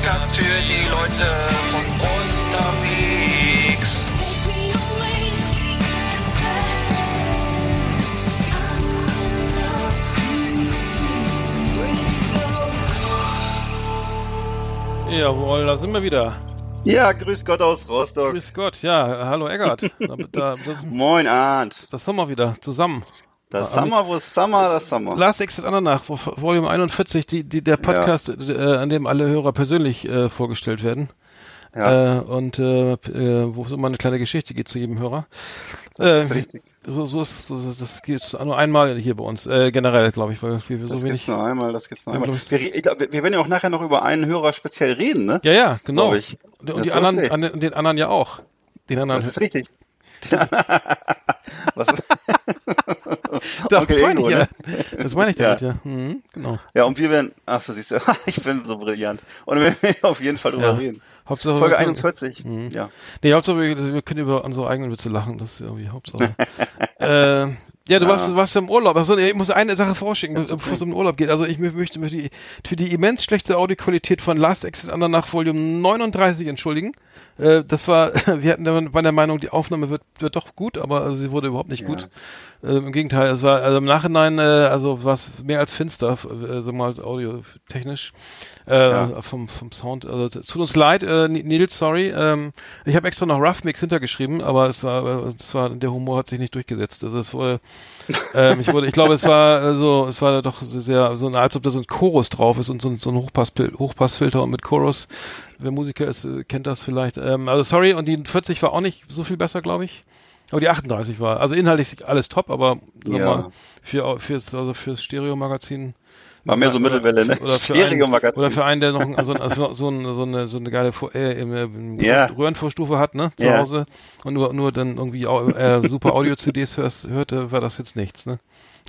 Podcast für die Leute von unterwegs. Jawohl, da sind wir wieder. Ja, grüß Gott aus Rostock. Grüß Gott, ja, hallo Eggert. Da, da, das, Moin, Arndt. das haben wir wieder zusammen. Das Summer, wo ist Summer, das Summer. Last Exit Andernach, Vo- Volume 41, die, die, der Podcast, äh, an dem alle Hörer persönlich äh, vorgestellt werden. Ja. Äh, und äh, äh, wo es immer eine kleine Geschichte geht zu jedem Hörer. Äh, ist richtig. so, so ist so, das geht nur einmal hier bei uns, äh, generell, glaube ich, weil wir so Das wenig. gibt's nur einmal, das gibt's nur Ja, einmal. Wir, ich glaub, wir wir werden ja auch nachher noch über einen Hörer speziell reden, ne? Ja, ja, genau. Ich. Und, Das die anderen, an, den anderen ja auch. Den anderen. Das ist richtig. Was, Onkel das meine ich ja. ne? Das meine ich Ja. damit, ja. Mhm, genau. ja, und wir werden, ach so, siehst du, ich bin so brillant. Und wir werden auf jeden Fall drüber Ja. reden. Hauptsache, Folge wir können- 41, Mhm. ja. Nee, Hauptsache, wir, wir können über unsere eigenen Witze lachen. Das ist irgendwie Hauptsache. äh, ja, du warst, du warst ja im Urlaub. Also, ich muss eine Sache vorschicken, bevor es um den Urlaub geht. Also, ich mö- möchte mich für die, für die immens schlechte Audioqualität von Last Exit Andernach Volume 39 entschuldigen. Äh, das war, wir hatten der, waren der Meinung, die Aufnahme wird, wird doch gut, aber also, sie wurde überhaupt nicht gut. Äh, Im Gegenteil, es war, also im Nachhinein, äh, also war es mehr als finster, äh, so mal audiotechnisch, äh, Ja. vom, vom Sound. Also, es tut uns leid, äh, Nils, sorry. Ähm, ich habe extra noch Rough Mix hintergeschrieben, aber es war, äh, es war, der Humor hat sich nicht durchgesetzt. Also es wurde, ähm, ich wurde, ich glaube, es war äh, so, es war doch sehr, so als ob da so ein Chorus drauf ist und so, ein- so ein Hochpass, Hochpassfilter und mit Chorus. Wer Musiker ist, äh, kennt das vielleicht. Ähm, also sorry, und die 40 war auch nicht so viel besser, glaube ich. Aber die 38 war, also inhaltlich alles top, aber Ja. mal, für, fürs, also fürs Stereo-Magazin. War mehr so Oder- Mittelwelle, ne? Oder für, einen, oder für einen, der noch ein- also, also so, eine, so, eine, so eine geile Vor äh, äh, Ja. Röhrenvorstufe hat, ne, zu Ja. Hause und nur, nur dann irgendwie äh, super Audio-CDs hörte, war das jetzt nichts, ne?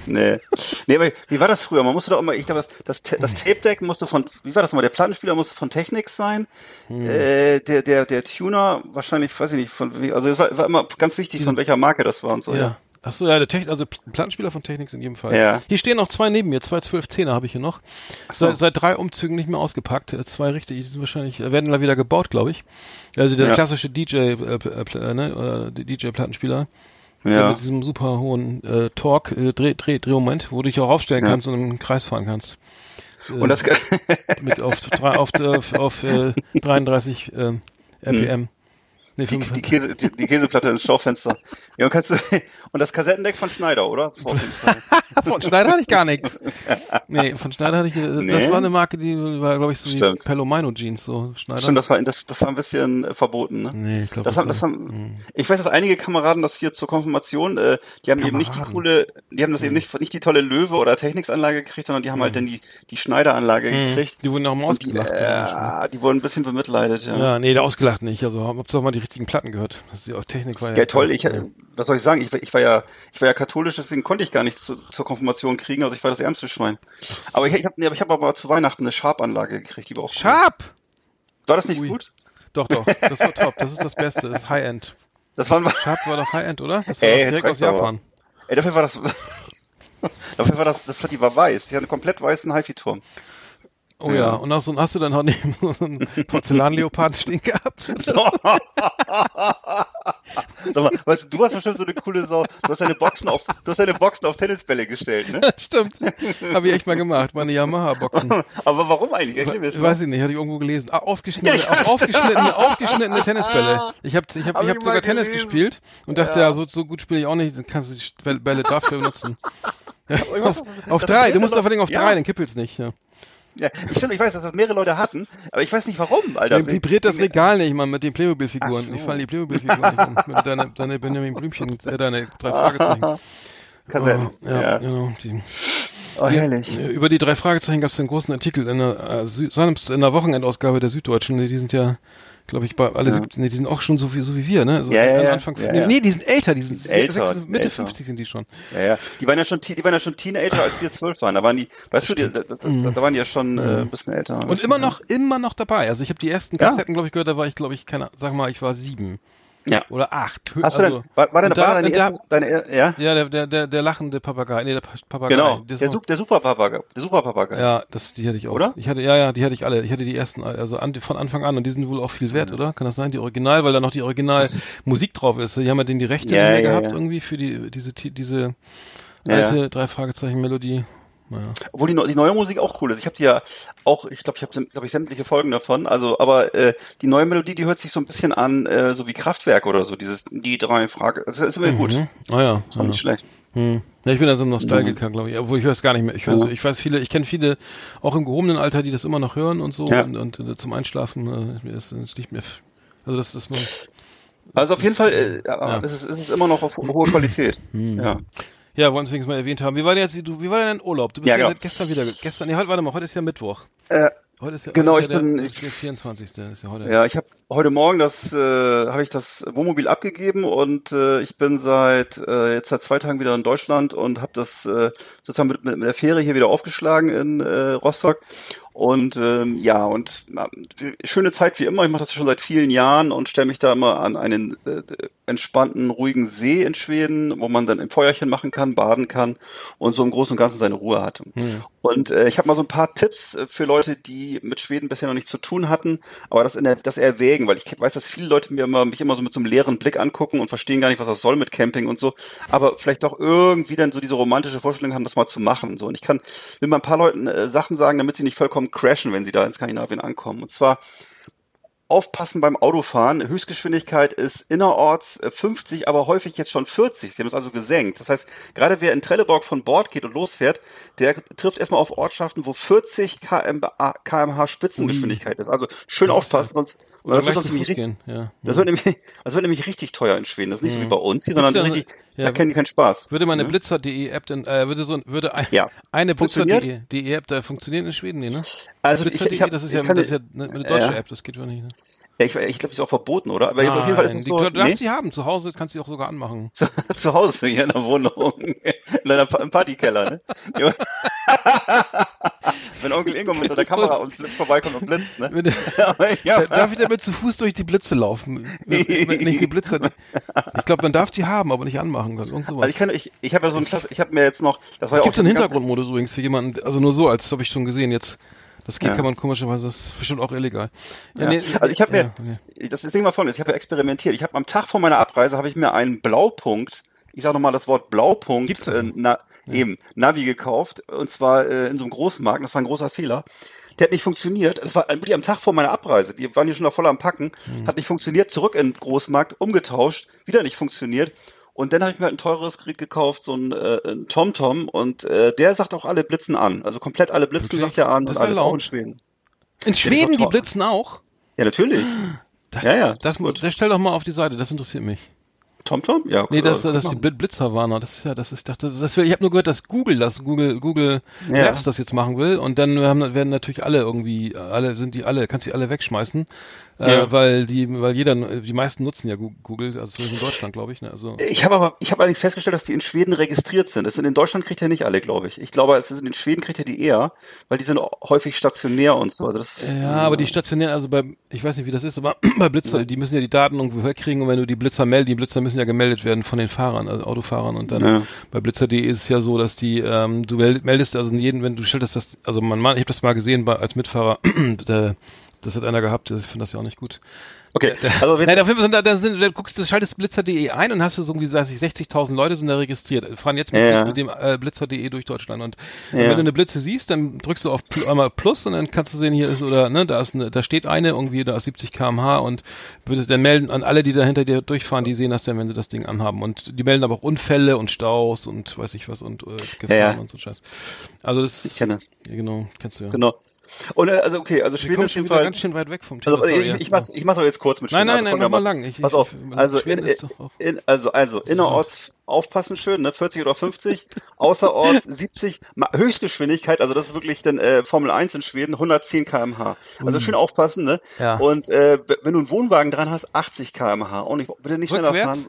Nee. Nee, aber wie war das früher? Man musste doch immer, ich glaube, das, das, das Tape-Deck musste von, wie war das mal, der Plattenspieler musste von Technics sein, äh, der, der, der Tuner wahrscheinlich, weiß ich nicht, von, also es war, war immer ganz wichtig, von welcher Marke das war und so, ja. Ach so, ja, der Techn also Plattenspieler von Technics in jedem Fall. Ja. Hier stehen noch zwei neben mir, zwei 12-10er habe ich hier noch. so. Seit, seit drei Umzügen nicht mehr ausgepackt. Äh, Zwei richtig, die sind wahrscheinlich, äh, werden da wieder gebaut, glaube ich. Also der Ja. klassische DJ, äh, äh, äh, ne, die DJ-Plattenspieler. Ja. Mit diesem super hohen äh, Torque, äh, Dreh, Dreh, Drehmoment, wo du dich auch aufstellen Ja. kannst und im Kreis fahren kannst. Und das, Mit auf, drei, auf, auf, auf äh, 33 ähm, RPM. Nee, die, 55. die, Käse, die, die Käseplatte ins Schaufenster. Ja, und, kannst du, und das Kassettendeck von Schneider, oder? Von Schneider hatte ich gar nichts. Nee, von Schneider hatte ich, äh, das Nee? war eine Marke, die war, glaube ich, so Stimmt. wie Palomino Jeans, so Schneider. Stimmt, das war, das, das war ein bisschen äh, verboten, ne? Nee, ich glaube, Das haben, das haben, ich weiß, dass einige Kameraden das hier zur Konfirmation, äh, die haben eben nicht die Kameraden. coole, die haben das eben nicht, nicht die tolle Löwe oder Technics-Anlage gekriegt, sondern die haben halt dann die, die Schneider-Anlage gekriegt. Die wurden auch mal ausgelacht. die Menschen. äh, die wurden ein bisschen bemitleidet, ja. ja, nee, der ausgelacht nicht. Also, doch mal die richtigen Platten gehört. Das ist ja auch Technik war ja. Ja, toll. Ich, was soll ich sagen? Ich, war- ich war ja, ich war ja katholisch, deswegen konnte ich gar nichts zu, zur Konfirmation kriegen. Also ich war das ärmste Schwein. Aber ich, ich habe, ich habe aber zu Weihnachten eine Sharp-Anlage gekriegt, die war auch cool. Sharp! War das nicht Ui. gut? Doch, doch, das war top. Das ist das Beste. Das ist High-End. Das waren, Sharp war doch High-End, oder? Das war Ey, direkt aus reicht's aber. Japan. ey, dafür war das, dafür war das, das war, die war weiß. Die hat einen komplett weißen HiFi-Turm. Oh ja, Ja. und hast, du- hast du dann auch neben so einen Porzellanleoparden stehen gehabt? Sag mal, weißt du, du hast bestimmt so eine coole Sau. Du hast deine Boxen auf, du hast deine Boxen auf Tennisbälle gestellt, ne? Stimmt. Habe ich echt mal gemacht. Meine Yamaha-Boxen. Aber warum eigentlich? Mal. Weiß ich nicht, hatte ich irgendwo gelesen. Ah, aufgeschnittene, Ja, ich auf, aufgeschnittene, aufgeschnittene Tennisbälle. Ich habe ich hab, Hab ich hab ich sogar Tennis gelesen. gespielt und dachte, ja, so, so gut spiele ich auch nicht, dann kannst du die Bälle- dafür benutzen. Ja, auf, auf drei, du musst vor allem auf Ja. drei, dann kippelt's nicht. Ja. Ja, stimmt, ich weiß, dass das mehrere Leute hatten, aber ich weiß nicht warum, Alter. Dann vibriert das Regal nicht mal mit den Playmobil-Figuren. So. Ich falle die Playmobil-Figuren nicht an. Mit Deine, deine Benjamin Blümchen, äh, deine drei Fragezeichen. Kassetten. Oh, ja, ja. genau. Die, Oh, herrlich. Äh, Über die drei Fragezeichen gab es einen großen Artikel in der, äh, Sü- in der Wochenendausgabe der Süddeutschen. Die sind ja, glaube ich, bei alle, sieb- nee, die sind auch schon so wie, so wie wir, ne? So Ja, ja, am ja. Anfang, Ja, nee, ja. nee, die sind älter, die sind Älter, sechs- die sind Mitte älter. 50 sind die schon. Ja, ja. Die waren ja schon, die waren ja schon Teenager, als wir zwölf waren. Da waren die, weißt du, die, da, da, waren die ja schon äh, ein bisschen älter. Mhm. Und immer noch, immer noch dabei. Also ich habe die ersten Ja. Kassetten, glaube ich, gehört, da war ich, glaube ich, keine, sag mal, ich war sieben Ja. oder acht. Hast du also, denn, war, war, denn, und war da- deine und da- erste, deine, ja? Ja, der, der, der, der lachende Papagei, nee, der Pa- Papagei. Genau, der, Sup- der Superpapagei. Der Superpapagei. Ja, das, die hatte ich auch. Oder? Ich hatte, ja, ja, die hatte ich alle. Ich hatte die ersten, also an, von Anfang an und die sind wohl auch viel wert, oder? Kann das sein? Die Original, weil da noch die Original Musik drauf ist. Die haben ja den die Rechte Ja, ja, gehabt ja. irgendwie für die, diese, diese Ja, alte ja. drei Fragezeichen Melodie. Naja. Obwohl die, die neue Musik auch cool ist. Ich habe die ja auch, ich glaube, ich habe glaub ich sämtliche Folgen davon. Also, aber äh, die neue Melodie, die hört sich so ein bisschen an, äh, so wie Kraftwerk oder so. Dieses die drei Frage. Das ist immer gut. Mhm. Ah ja. Ist auch ja. nicht schlecht. Hm. Ja, ich bin da so ein Nostalgiker, glaube ich. Obwohl ich höre es gar nicht mehr. Ich, Ja. ich weiß viele, ich kenne viele, auch im gehobenen Alter, die das immer noch hören und so Ja. und, und äh, zum Einschlafen äh, ist es nicht mehr. Also das ist mal. Also auf jeden Fall äh, ja. Hm. ist, es, ist es immer noch auf ho- hohe Qualität. Ja. Ja, wollen wir es mal erwähnt haben. Wie war denn jetzt, wie, du, wie war denn dein Urlaub? Du bist Ja, ja, genau. gestern wieder, gestern, nee, heute, warte mal, heute ist ja Mittwoch. Äh, Heute ist ja, Genau, heute ist ja ich bin- der, ich- der 24. ist ja heute. Ja, ich habe heute Morgen das, äh, habe ich das Wohnmobil abgegeben und äh, ich bin seit äh, jetzt seit zwei Tagen wieder in Deutschland und habe das äh, sozusagen mit, mit, mit der Fähre hier wieder aufgeschlagen in äh, Rostock und ähm, ja und na, schöne Zeit wie immer. Ich mache das schon seit vielen Jahren und stelle mich da immer an einen äh, entspannten, ruhigen See in Schweden, wo man dann im Feuerchen machen kann, baden kann und so im Großen und Ganzen seine Ruhe hat. Und äh, ich habe mal so ein paar Tipps äh, für Leute, die mit Schweden bisher noch nichts zu tun hatten, aber das in der, das erwägen, weil ich weiß, dass viele Leute mir immer, mich immer so mit so einem leeren Blick angucken und verstehen gar nicht, was das soll mit Camping und so, aber vielleicht doch irgendwie dann so diese romantische Vorstellung haben, das mal zu machen. So und ich kann will mal ein paar Leuten äh, Sachen sagen, damit sie nicht vollkommen crashen, wenn sie da in Skandinavien ankommen. Und zwar aufpassen beim Autofahren. Höchstgeschwindigkeit ist innerorts äh, 50, aber häufig jetzt schon 40. Sie haben es also gesenkt. Das heißt, gerade wer in Trelleborg von Bord geht und losfährt, der trifft erstmal auf Ortschaften, wo 40 km/h kmh Spitzengeschwindigkeit ist. Also schön Das aufpassen, sonst Oder das wird sonst nämlich richtig. Ja. das wird nämlich, das wird nämlich richtig teuer in Schweden. Das ist nicht so wie bei uns hier, sondern ja- richtig, ja, da kennen die keinen Spaß. Würde meine Ne? Blitzer.de App denn, äh, würde so, würde ein, Ja. eine? Blitzer.de App da funktionieren in Schweden, nee, ne? Also ich, Blitzer.de, das ist ja, das ist ja eine, eine deutsche. App, das geht ja nicht, ne? Ja, ich, ich glaube, ist auch verboten, oder? Aber auf jeden Fall ist es Nein, so. du darfst nee? sie haben, zu Hause kannst du sie auch sogar anmachen. zu, zu Hause hier in der Wohnung. In deiner Pa- im Partykeller, ne? Wenn Onkel Ingo mit seiner Kamera und Blitz vorbeikommt und blitzt, ne? Wenn ja, Darf ich damit zu Fuß durch die Blitze laufen? Nicht die Blitze. Die, ich glaube, man darf die haben, aber nicht anmachen. Das und sowas. also ich kann, ich, ich habe ja so ein Klasse, ich habe mir jetzt noch, das war es ja gibt auch einen Hintergrundmodus übrigens für jemanden, also nur so, als habe ich schon gesehen jetzt. Das geht, Ja. kann man komischerweise, das ist bestimmt auch illegal. Ja. nee, also ich habe mir, okay. das Ding mal folgendes, ich habe ja experimentiert. Ich habe am Tag vor meiner Abreise habe ich mir einen Blaupunkt, ich sage nochmal das Wort Blaupunkt, Gibt's das äh, na, eben, Navi gekauft und zwar äh, in so einem Großmarkt, das war ein großer Fehler. Der hat nicht funktioniert. Das war wirklich am Tag vor meiner Abreise. Wir waren hier schon noch voll am Packen. Hm. Hat nicht funktioniert. Zurück in den Großmarkt, umgetauscht, wieder nicht funktioniert. Und dann habe ich mir halt ein teures Gerät gekauft, so ein, äh, ein TomTom. Und äh, der sagt auch alle Blitzen an. Also komplett alle Blitzen Wirklich? sagt er an Das und ist alles auch in? Schweden. In Schweden, die blitzen auch? Ja, natürlich. Das, Ja, ja, Das, das das stell doch mal auf die Seite, das interessiert mich. TomTom? Ja. Nee, das, äh, das ist die machen. Blit- Blitzerwarner. Das ist ja, das ist, ich dachte, das will, ich habe nur gehört, dass Google das, Google, Google Ja. Maps das jetzt machen will und dann haben, werden natürlich alle irgendwie, alle sind die alle, kannst die alle wegschmeißen, äh, Ja. weil die, weil jeder, die meisten nutzen ja Google, also zumindest in Deutschland, glaube ich, ne, also. Ich habe aber, ich habe allerdings festgestellt, dass die in Schweden registriert sind. Das sind in Deutschland kriegt er nicht alle, glaube ich. Ich glaube, es ist in Schweden kriegt er die eher, weil die sind häufig stationär und so. Also das ist, Ja, aber die stationären, also bei, ich weiß nicht, wie das ist, aber bei Blitzer, die müssen ja die Daten irgendwo herkriegen und wenn du die Blitzer meldest, die Blitzer müssen ja gemeldet werden von den Fahrern, also Autofahrern und dann Ja. bei Blitzer.de ist es ja so, dass die, ähm, du meld- meldest also jeden, wenn du stellst das, also man, man ich habe das mal gesehen bei, als Mitfahrer, der, das hat einer gehabt, ich finde das ja auch nicht gut. okay. Also wenn, Nein, auf jeden Fall sind da, da sind, guckst, du schaltest blitzer.de ein und hast du so irgendwie, weiß ich, 60.000 Leute sind da registriert, fahren jetzt mit, Ja. mit dem äh, blitzer.de durch Deutschland und Ja. wenn du eine Blitze siehst, dann drückst du auf Pl einmal Plus und dann kannst du sehen, hier ist oder ne, da ist eine, da steht eine irgendwie, da ist 70 km/h und würdest dann melden an alle, die da hinter dir durchfahren, die sehen das dann, wenn sie das Ding anhaben und die melden aber auch Unfälle und Staus und weiß ich was und äh, Gefahren ja. und so Scheiß. Also das, ich kenne das. ja, genau, kennst du ja. Genau. Und äh, also okay, also Schweden ist wieder ganz jedenfalls. schön weit weg vom Thema. Also, sorry, ich, ja. ich mach's, ich mach's aber jetzt kurz mit Nein, Schweden. nein, Also nein, mach mal folgendermaßen. lang. Ich- Pass ich- auf. ich- Also, in, in, also, also, innerorts aufpassen schön, ne? 40 oder 50. Außerorts 70. Ma- Höchstgeschwindigkeit, also das ist wirklich dann äh, Formel 1 in Schweden, 110 km/h. Also schön aufpassen, ne? Ja. Und äh, wenn du einen Wohnwagen dran hast, 80 km/h. Und nicht, bitte nicht schneller fahren.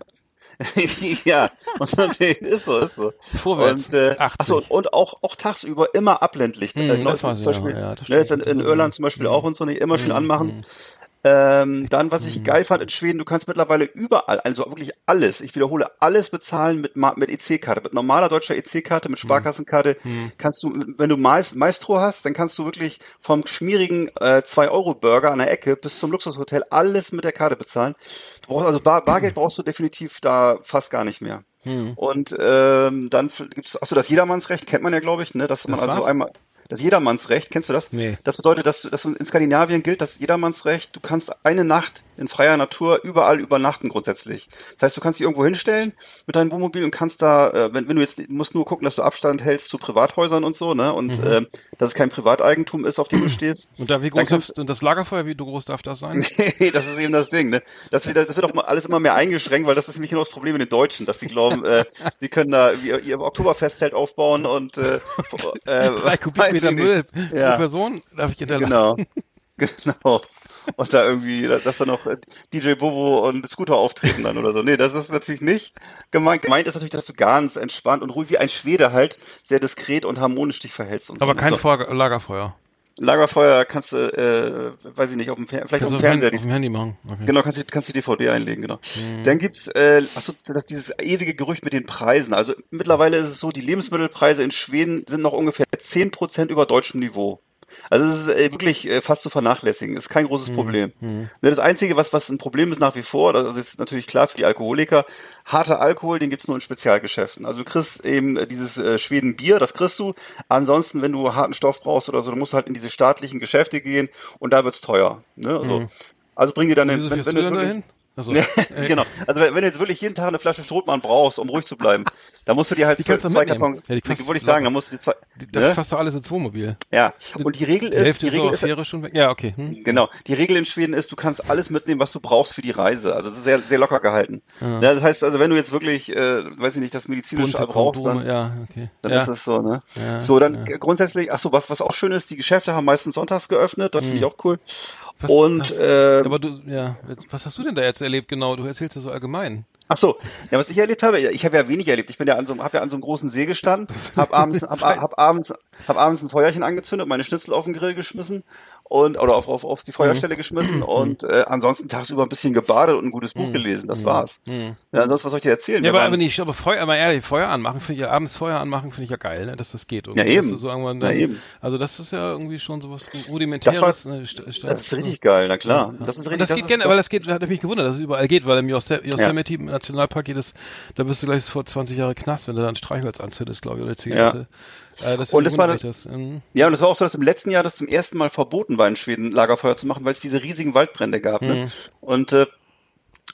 ja, und dann, ist so, ist so. Vorwärts, Und, äh, 80. achso, und auch, auch tagsüber immer Abblendlicht. Hm, äh, das zum Beispiel, ja, ja, das ne, ist in, in Das Irland zum Beispiel auch und so nicht immer schön anmachen. Ähm, dann, was ich geil fand in Schweden, du kannst mittlerweile überall, also wirklich alles, ich wiederhole, alles bezahlen mit, mit EC-Karte, mit normaler deutscher EC-Karte, mit Sparkassenkarte, kannst du, wenn du Maestro hast, dann kannst du wirklich vom schmierigen äh, 2-Euro-Burger an der Ecke bis zum Luxushotel alles mit der Karte bezahlen. Du brauchst, also Bar, Bargeld brauchst du definitiv da fast gar nicht mehr. Und ähm, dann gibt's, achso, das Jedermannsrecht kennt man ja, glaube ich, ne, dass man Das also was? einmal das Jedermannsrecht, kennst du das? Nee. Das bedeutet, dass, dass in Skandinavien gilt das Jedermannsrecht, du kannst eine Nacht in freier Natur überall übernachten grundsätzlich. Das heißt, du kannst dich irgendwo hinstellen mit deinem Wohnmobil und kannst da, äh, wenn, wenn du jetzt, musst nur gucken, dass du Abstand hältst zu Privathäusern und so, ne? Und äh, dass es kein Privateigentum ist, auf dem du stehst. Und da wie groß darf, und das Lagerfeuer, wie groß darf das sein? Nee, das ist eben das Ding, ne? Das wird, das wird auch mal alles immer mehr eingeschränkt, weil das ist nämlich genau das Problem mit den Deutschen, dass sie glauben, äh, sie können da ihr, ihr Oktoberfestzelt aufbauen und äh, äh, Drei Kubikmeter. Müll Ja. pro Person darf ich hinterlassen. Genau. Genau. Und da irgendwie, dass da noch äh, DJ Bobo und Scooter auftreten dann oder so. Nee, das ist natürlich nicht gemeint. Gemeint ist natürlich, dass du ganz entspannt und ruhig wie ein Schwede halt sehr diskret und harmonisch dich verhältst. Und so. Aber kein so. Lagerfeuer. Lagerfeuer kannst du, äh, weiß ich nicht, auf dem, Fer vielleicht auf dem Fernseher. Handy- auf dem Handy machen. Okay. Genau, kannst du kannst die DVD einlegen, genau. Mhm. Dann gibt's äh, achso, das dieses ewige Gerücht mit den Preisen. Also mittlerweile ist es so, die Lebensmittelpreise in Schweden sind noch ungefähr 10% über deutschem Niveau. Also es ist äh, wirklich äh, fast zu vernachlässigen. Ist kein großes Mhm. Problem. Ne, Das Einzige, was was ein Problem ist nach wie vor, das ist natürlich klar für die Alkoholiker, harter Alkohol, den gibt's nur in Spezialgeschäften. Also du kriegst eben äh, dieses äh, Schweden Bier, das kriegst du. Ansonsten, wenn du harten Stoff brauchst oder so, dann musst du halt in diese staatlichen Geschäfte gehen und da wird's teuer. Ne? Also, also bring dir dann, Wieso wenn, wenn du dahin? Also, ja, genau. Also wenn, wenn du jetzt wirklich jeden Tag eine Flasche Strohmann brauchst, um ruhig zu bleiben, dann musst du dir halt Die zwei mitnehmen. Karton, Ja, die kannst die wollte ich sagen, dann musst du die zwei, das ne? fasst doch alles ins Wohnmobil. ja. Und die Regel Die ist, Hälfte die ist Regel ist, Fähre schon weg. Ja, okay. Hm? genau, die Regel in Schweden ist, du kannst alles mitnehmen, was du brauchst für die Reise. Also das ist sehr, sehr locker gehalten. Ja, das heißt also, wenn du jetzt wirklich, äh, weiß ich nicht, das medizinische Bunte brauchst, dann, ja, okay. dann ja. ist es so, ne? Ja, so, dann ja. grundsätzlich, ach so, was, was auch schön ist, die Geschäfte haben meistens sonntags geöffnet, das finde ich auch cool. Was- Und, was, äh, aber du, ja, was hast du denn da jetzt erlebt genau? Du erzählst ja so allgemein. Ach so, ja, was ich erlebt habe, ich habe ja wenig erlebt. Ich bin ja an so, habe ja an so einem großen See gestanden, habe abends, hab, hab abends, hab abends ein Feuerchen angezündet, meine Schnitzel auf den Grill geschmissen und oder auf, auf, auf die Feuerstelle geschmissen und äh, ansonsten tagsüber ein bisschen gebadet und ein gutes Buch gelesen. Das war's. Ja, ansonsten was soll ich dir erzählen? Ja, Wir aber, waren- aber nicht, aber Feuer, aber ehrlich, Feuer anmachen, finde ich ja, abends Feuer anmachen, finde ich ja geil, ne, dass das geht. Und Ja, eben. So irgendwann Ja, dann, eben. Also das ist ja irgendwie schon sowas rudimentäres. Das war- ne, das ist richtig geil, na klar. Das ist Und richtig. das geht gerne, aber das geht, hat mich gewundert, dass es überall geht, weil im Yosem- Yosemite Nationalpark geht es, da bist du gleich vor 20 Jahre Knast, wenn du da ein Streichholz anzündest, glaube ich, oder Zigarette. Äh, das Und das war- das. Mhm. Ja, und es war auch so, dass im letzten Jahr das zum ersten Mal verboten war, in Schweden Lagerfeuer zu machen, weil es diese riesigen Waldbrände gab. Mhm. Ne? Und äh,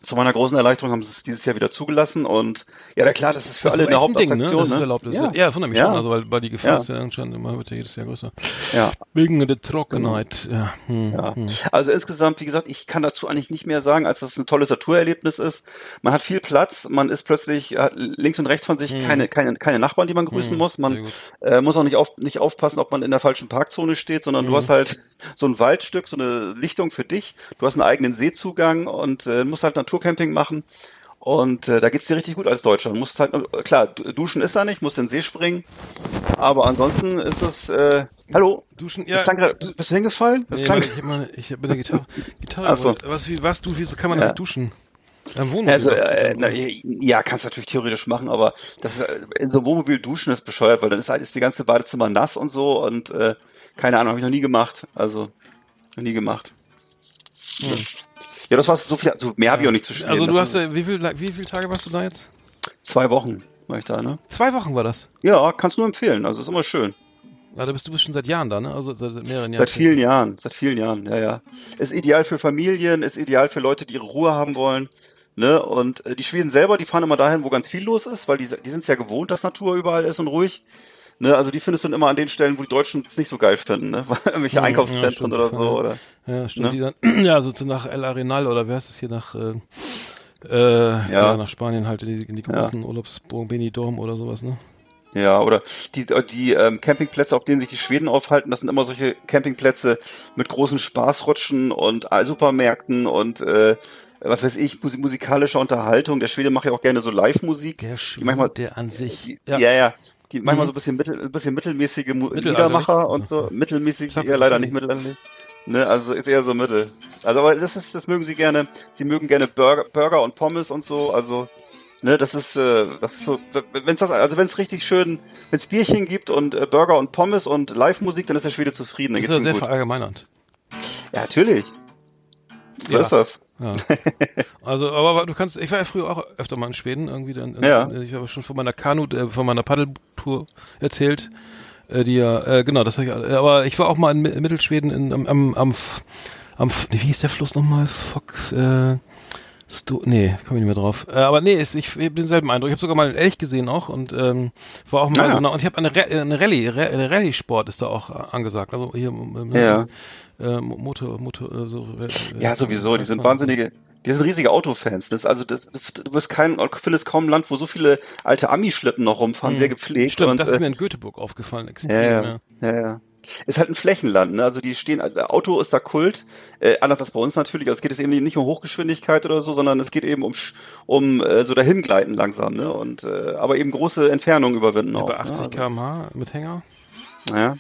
zu meiner großen Erleichterung haben sie es dieses Jahr wieder zugelassen. Und ja, na klar, das ist für Das alle ist eine ein Ding, ne? Hauptattraktion. Das ist erlaubt. Das Ja. Ist, ja, wundert mich Ja. schon, also weil, weil die Gefahr Ja. ist ja schon immer wird ja jedes Jahr größer. Ja. Wegen der Trockenheit, ja. Hm. Ja. Also insgesamt, wie gesagt, ich kann dazu eigentlich nicht mehr sagen, als dass es ein tolles Naturerlebnis ist. Man hat viel Platz, man ist plötzlich hat links und rechts von sich keine, keine, keine Nachbarn, die man grüßen muss. Man äh, muss auch nicht, auf, nicht aufpassen, ob man in der falschen Parkzone steht, sondern du hast halt so ein Waldstück, so eine Lichtung für dich. Du hast einen eigenen Seezugang und äh, musst halt Naturcamping machen. Und äh, da geht's dir richtig gut als Deutscher. Du musst halt, äh, klar, du- duschen ist da nicht, musst in den See springen. Aber ansonsten ist es, äh, hallo? Duschen, klang grad, bist bist du hingefallen? Das Nee, klang, ich hab mal, ich hab mit der Gitarre, Gitarre, Ach so. was, wie, was, du, wieso kann man Ja. damit duschen? Am Wohnmobil. Also, äh, na, ja, kannst du natürlich theoretisch machen, aber das ist, äh, in so einem Wohnmobil duschen ist bescheuert, weil dann ist halt ist die ganze Badezimmer nass und so und äh, keine Ahnung, habe ich noch nie gemacht. Also noch nie gemacht. Ja, das war so viel, so mehr habe ich auch nicht zu spielen. also du hast, äh, wie viel, wie viele Tage warst du da jetzt? zwei Wochen war ich da, ne? Zwei Wochen war das. Ja, kannst nur empfehlen. Also ist immer schön. Ja, da bist du bist schon seit Jahren da, ne? Also seit, seit mehreren Jahren. Seit vielen Jahren, seit vielen Jahren, ja, ja. Ist ideal für Familien, ist ideal für Leute, die ihre Ruhe haben wollen. Ne? Und äh, die Schweden selber, die fahren immer dahin, wo ganz viel los ist, weil die, die sind es ja gewohnt, dass Natur überall ist und ruhig. Ne, also die findest du dann immer an den Stellen, wo die Deutschen es nicht so geil finden, ne? Irgendwelche Ja, Einkaufszentren stimmt, oder so, oder? Ja, stimmt. Ne? Die dann, ja, so zu nach El Arenal oder wer heißt es hier nach, äh, äh, ja. nach Spanien halt in die, in die großen Urlaubsburgen Benidorm oder sowas, ne? Ja, oder die, die ähm, Campingplätze, auf denen sich die Schweden aufhalten, das sind immer solche Campingplätze mit großen Spaßrutschen und äh, Supermärkten und äh, was weiß ich, musi- musikalischer Unterhaltung. Der Schwede macht ja auch gerne so Live-Musik. Der die manchmal, der an sich. die, ja. ja, die manchmal Mhm. so ein bisschen, mittel, ein bisschen mittelmäßige? Liedermacher und so. Mittelmäßig, eher leider nicht mittelalterlich. Ne, also ist eher so Mittel. Also aber das ist, das mögen sie gerne. Sie mögen gerne Burger, Burger und Pommes und so. Also ne, das ist, äh, das ist so, wenn's das, also wenn es richtig schön, wenn es Bierchen gibt und äh, Burger und Pommes und Live-Musik, dann ist der Schwede zufrieden. Dann Das ist ja sehr gut. verallgemeinernd. Ja, natürlich. So Ja. ist das. Ja. Also, aber du kannst, ich war ja früher auch öfter mal in Schweden, irgendwie dann, Ja. ich habe schon von meiner Kanu, äh, von meiner Paddeltour erzählt, äh, die ja, äh, genau, das habe ich, äh, aber ich war auch mal in Mi- Mittelschweden in, am, am, am, am, wie hieß der Fluss nochmal? Fox, äh, Sto nee, komme ich nicht mehr drauf. Äh, aber nee, ist, ich habe denselben Eindruck. Ich habe sogar mal einen Elch gesehen auch und ähm, war auch mal Ah, ja. so nah, und ich habe eine, Ra eine Rallye, Ra eine Rallye-Sport ist da auch äh, angesagt. Also hier Ja. Äh, Motor, Motor, äh, so, äh, Ja, sowieso. Die sind wahnsinnige, die sind riesige Autofans. Das, also das, du wirst kein, findest kaum ein Land, wo so viele alte Ami-Schlitten noch rumfahren, sehr gepflegt. Stimmt, und, das ist äh, mir in Göteborg aufgefallen. Extrem, Ja, ja. ja, ja, ja. Ist halt ein Flächenland, ne? Also die stehen, äh, Auto ist da Kult, äh, anders als bei uns natürlich. Also es geht es eben nicht um Hochgeschwindigkeit oder so, sondern es geht eben um um äh, so dahingleiten langsam, ne? Und äh, aber eben große Entfernungen überwinden auch. Bei 80 ne? km/h mit Hänger. Also, ja,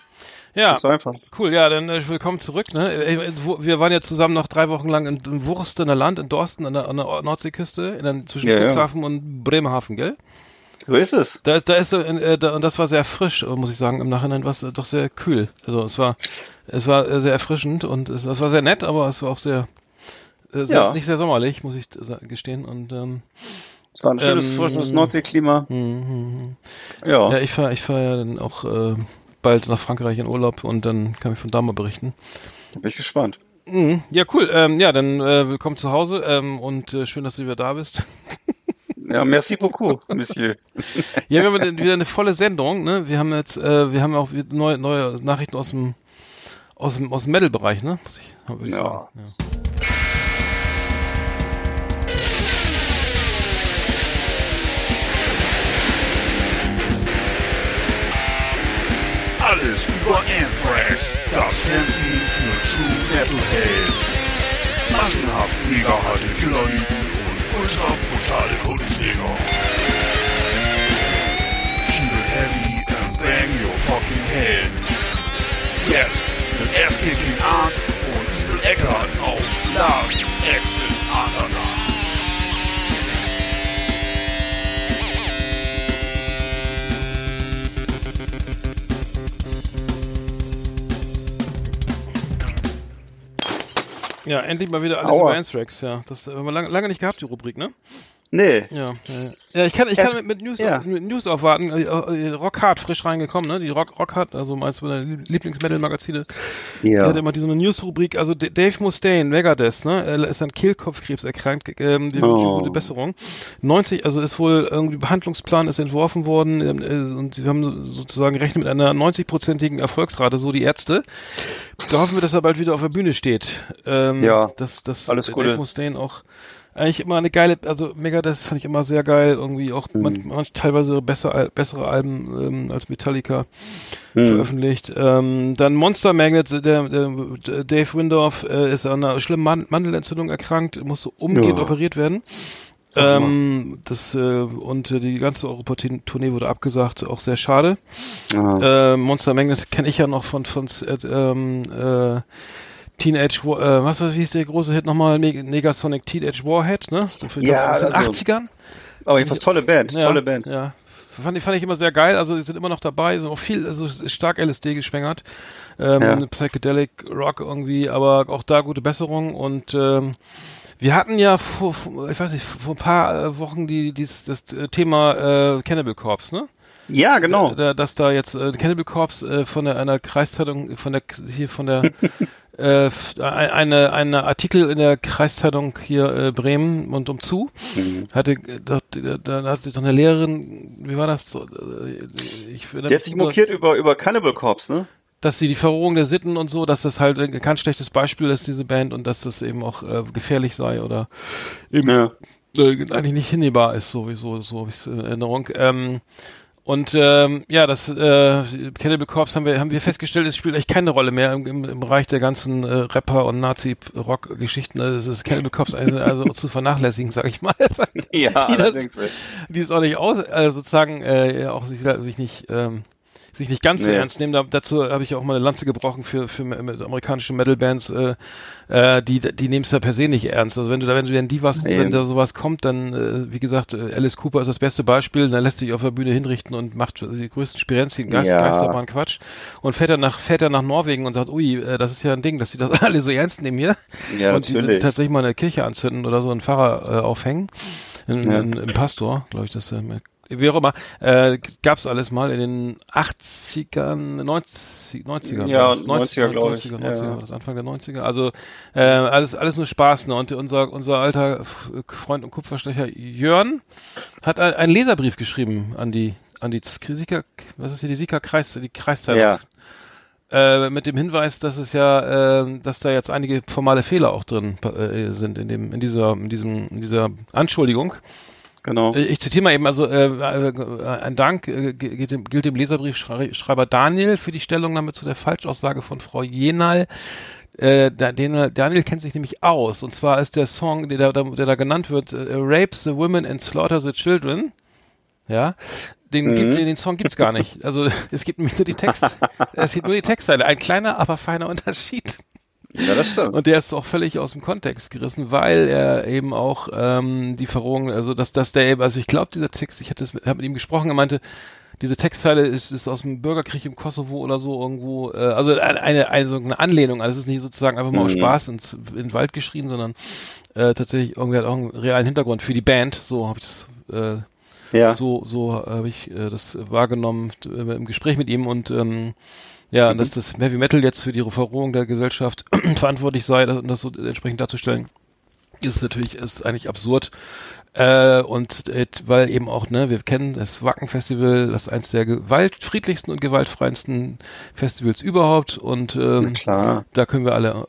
Ja, ist so einfach. cool. Ja, dann äh, willkommen zurück. Ne? Äh, wo- Wir waren ja zusammen noch drei Wochen lang in, in Wurstener Land, in Dorsten, an der, an der Nordseeküste, in der, zwischen Ja, ja. Cuxhaven und Bremerhaven, gell? So ist es. Da ist, da ist äh, da, und das war sehr frisch, äh, muss ich sagen. Im Nachhinein war es äh, doch sehr kühl. Also es war, es war äh, sehr erfrischend und es, es war sehr nett, aber es war auch sehr, äh, sehr Ja. nicht sehr sommerlich, muss ich gestehen. Und ähm, Es war ein schönes, Ähm, frisches Nordseeklima. hm, Ja. ja, ich fahre, ich fahre ja dann auch äh, bald nach Frankreich in Urlaub und dann kann ich von da mal berichten. bin ich gespannt. Mhm. Ja, cool. Ähm, ja, dann äh, willkommen zu Hause ähm, und äh, schön, dass du wieder da bist. Ja, merci beaucoup, Monsieur. ja, wir haben wieder eine volle Sendung. Ne? Wir haben jetzt, äh, wir haben auch neue, neue Nachrichten aus dem aus dem aus dem Metal-Bereich, ne? Muss ich, würde ich Ja. sagen. Ja. Über Anthrax, das Fernsehen für True Metalhead. Massenhaft mega harte Killerlieben und ultra brutale Kundenjäger. Keep it heavy and bang your fucking head. Jetzt mit Ass-Kicking Art und Evil Eckart auf Last Exit Underground. Ja, endlich mal wieder alles Aua. über Anthrax, ja. Das haben wir lange, lange nicht gehabt, die Rubrik, ne? Nee. Ja, ja, ich kann, ich kann mit, mit News, ja. mit News aufwarten. Äh, äh, Rockhard frisch reingekommen, ne? Die Rock, Rockhard, also meins meiner Lieblings-Metal-Magazine. Ja. hat immer diese News-Rubrik, also Dave Mustaine, Megadeth, ne? Er ist an Kehlkopfkrebs erkrankt, ähm, die Oh. gute Besserung. 90, also ist wohl irgendwie Behandlungsplan ist entworfen worden ähm, äh, und sie haben so- sozusagen rechnen mit einer 90-prozentigen Erfolgsrate, so die Ärzte. Da hoffen wir, dass er bald wieder auf der Bühne steht. Ähm, Ja. dass, dass Alles Dave Gute. Mustaine auch eigentlich immer eine geile, also Megadeth fand ich immer sehr geil, irgendwie auch Mhm. man, man, teilweise besser, bessere Alben ähm, als Metallica Mhm. veröffentlicht. Ähm, dann Monster Magnet, der, der Dave Windorf äh, ist an einer schlimmen Man Mandelentzündung erkrankt, musste umgehend Ja. operiert werden. Ähm, das äh, und äh, die ganze Europa-Tournee wurde abgesagt, auch sehr schade. Äh, Monster Magnet kenne ich ja noch von von äh, ähm, äh, Teenage War, äh, was wie hieß der große Hit nochmal? Neg Negasonic Teenage Warhead, ne? So für- Ja, aus den also- 80ern. Aber jedenfalls tolle Band, Ja, tolle Band. Ja. Fand ich, fand ich immer sehr geil. Also, die sind immer noch dabei, sind auch viel, also stark LSD geschwängert. Ähm, Ja. Psychedelic Rock irgendwie, aber auch da gute Besserung und, ähm, wir hatten ja vor, ich weiß nicht, vor ein paar äh, Wochen die, dies, das äh, Thema äh, Cannibal Corpse, ne? Ja, genau. Da, dass da jetzt äh, Cannibal Corpse äh, von der einer Kreiszeitung, von der hier von der äh, eine, eine Artikel in der Kreiszeitung hier äh, Bremen und umzu. Hatte, äh, da, da hat sich doch eine Lehrerin, wie war das? Äh, Ich, Der hat sich mokiert über, über Cannibal Corpse, ne? dass sie die Verrohung der Sitten und so, dass das halt ein ganz schlechtes Beispiel ist, diese Band, und dass das eben auch äh, gefährlich sei oder eben Ja. äh, eigentlich nicht hinnehmbar ist, sowieso, so habe ich in Erinnerung. Ähm, und ähm, ja, das äh, Cannibal Corpse haben wir haben wir festgestellt, es spielt eigentlich keine Rolle mehr im, im, im Bereich der ganzen äh, Rapper und Nazi-Rock-Geschichten. Also es ist Cannibal Corpse also, also zu vernachlässigen, sag ich mal. Ja, Die das- die ist auch nicht aus, äh, sozusagen äh, auch sich, sich nicht ähm, sich nicht ganz so Nee. ernst nehmen. Da, dazu habe ich auch mal eine Lanze gebrochen für für amerikanische Metal-Bands, äh, äh, die die nehmen es ja per se nicht ernst. Also wenn du da wenn du wenn die was Nee. wenn da sowas kommt, dann äh, wie gesagt äh, Alice Cooper ist das beste Beispiel. Dann lässt sich auf der Bühne hinrichten und macht die größten Spirenzien, Geist, Ja. Geisterbahn Quatsch und fährt dann nach fährt er nach Norwegen und sagt, ui, äh, das ist ja ein Ding, dass die das alle so ernst nehmen hier Ja, und die, die natürlich. tatsächlich mal eine Kirche anzünden oder so einen Pfarrer äh, aufhängen. Ein, Ja. ein, ein Pastor, glaube ich, das äh, wie auch immer, äh, gab's alles mal in den 80ern, 90, 90er, Ja, war das, 90er, glaub ich. 90er, Ja. 90er, war das Anfang der 90er. Also äh, alles alles nur Spaß. Ne? Und unser unser alter Freund und Kupferstecher Jörn hat ein- einen Leserbrief geschrieben an die an die Sika, was ist hier die Sika Kreis, die Kreiszeitung. Ja. Äh, mit dem Hinweis, dass es ja, äh, dass da jetzt einige formale Fehler auch drin äh, sind in dem, in dieser, in diesem, in dieser Anschuldigung. Genau. Äh, Ich zitiere mal eben, also äh, äh, ein Dank äh, gilt dem, gilt dem Leserbriefschreiber Daniel für die Stellungnahme zu der Falschaussage von Frau Jenal. Äh, da- den, Daniel kennt sich nämlich aus. Und zwar ist der Song, der da, der da genannt wird, äh, Rape the Women and Slaughter the Children. Ja, den, gibt, den Song gibt's gar nicht. Also es gibt nur die Text, es gibt nur die Textzeile. Ein kleiner, aber feiner Unterschied. Ja, das stimmt. Und der ist auch völlig aus dem Kontext gerissen, weil er eben auch ähm, die Verrohung, also dass, dass der eben, also ich glaube, dieser Text, ich hatte es mit, hab mit ihm gesprochen, er meinte, diese Textzeile ist, ist aus dem Bürgerkrieg im Kosovo oder so irgendwo, äh, also eine, eine, eine, so eine Anlehnung, also es ist nicht sozusagen einfach mal aus Mhm. Spaß ins, in den Wald geschrien, sondern äh, tatsächlich irgendwie hat auch einen realen Hintergrund für die Band, so habe ich das äh, Ja. so, so habe ich äh, das wahrgenommen äh, im Gespräch mit ihm und ähm, ja, Mhm. dass das Heavy Metal jetzt für die Verrohung der Gesellschaft verantwortlich sei das, und das so entsprechend darzustellen, ist natürlich ist eigentlich absurd. Äh, und äh, weil eben auch, ne, wir kennen das Wacken-Festival, das ist eins der gewaltfriedlichsten und gewaltfreiensten Festivals überhaupt und ähm, da können wir alle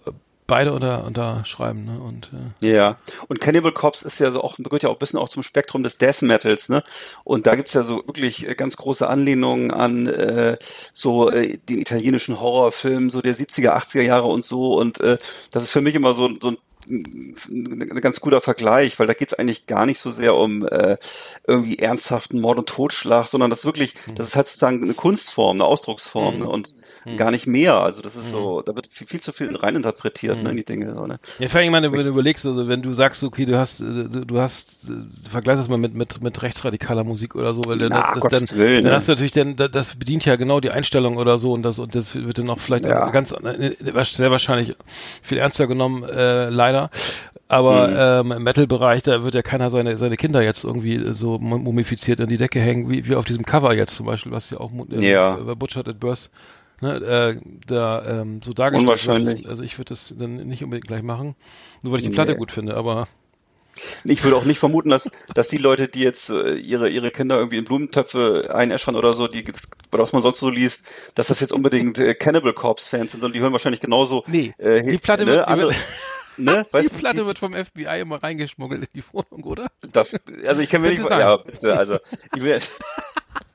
beide unter, unterschreiben, ne? Und äh, Ja, und Cannibal Corpse ist ja so auch, gehört ja auch ein bisschen auch zum Spektrum des Death Metals, ne? Und da gibt's ja so wirklich äh, ganz große Anlehnungen an äh, so äh, den italienischen Horrorfilm so der 70er, 80er Jahre und so. Und äh, das ist für mich immer so, so ein ein ganz guter Vergleich, weil da geht's eigentlich gar nicht so sehr um äh, irgendwie ernsthaften Mord und Totschlag, sondern das wirklich, das ist halt sozusagen eine Kunstform, eine Ausdrucksform ne? und gar nicht mehr. Also das ist so, da wird viel, viel zu viel reininterpretiert ne, in die Dinge. So, ne? Ja, vor allem, wenn du überlegst, also wenn du sagst, okay, du hast, äh, du hast, äh, vergleich das mal mit, mit, mit rechtsradikaler Musik oder so, weil dann, Na, das, das, dann, Willen, dann hast du natürlich, dann, das- bedient ja genau die Einstellung oder so und das, und das wird dann auch vielleicht Ja. ganz, äh, sehr wahrscheinlich viel ernster genommen, äh, leider. Aber Mhm. ähm, im Metal-Bereich, da wird ja keiner seine, seine Kinder jetzt irgendwie so mumifiziert an die Decke hängen, wie, wie auf diesem Cover jetzt zum Beispiel, was ja auch äh, Ja. bei Butchered at Birth ne, äh, da ähm, so dargestellt Unwahrscheinlich. wird. Also ich würde das dann nicht unbedingt gleich machen, nur weil ich die Platte Nee. gut finde, aber Ich würde auch nicht vermuten, dass, dass die Leute, die jetzt äh, ihre, ihre Kinder irgendwie in Blumentöpfe einäschern oder so, die, was man sonst so liest, dass das jetzt unbedingt äh, Cannibal Corpse Fans sind, sondern die hören wahrscheinlich genauso. Nee, äh, die Platte ne, wird- die andere, wird- ne, die weißt du, Platte wird vom FBI immer reingeschmuggelt in die Wohnung, oder? das, also ich kann mir nicht, ja, bitte, also, ich will,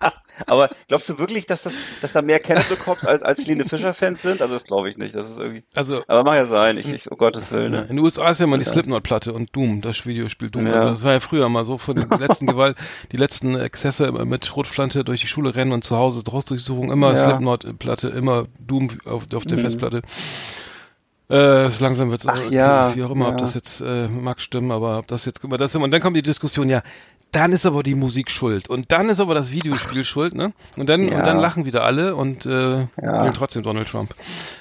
aber glaubst du wirklich, dass das, dass da mehr Cannibal Corpse als, als Helene Fischer Fans sind? Also das glaube ich nicht, das ist irgendwie, Also aber mag ja sein, ich, ich, oh Gottes Willen, ne? in den USA ist ja immer die Slipknot-Platte und Doom, das Videospiel Doom. Ja. Also das war ja früher mal so von den letzten Gewalt, die letzten Exzesse mit Schrotflinte durch die Schule rennen und zu Hause Hausdurchsuchung, immer Ja. Slipknot-Platte, immer Doom auf, auf der Festplatte. Äh, so langsam wird Ach ja, wie auch immer, ob ja. das jetzt äh, mag stimmen, aber ob das jetzt, mal, das und dann kommt die Diskussion, ja, dann ist aber die Musik schuld und dann ist aber das Videospiel schuld, ne? Und dann Ja. und dann lachen wieder alle und äh, Ja. wählen trotzdem Donald Trump.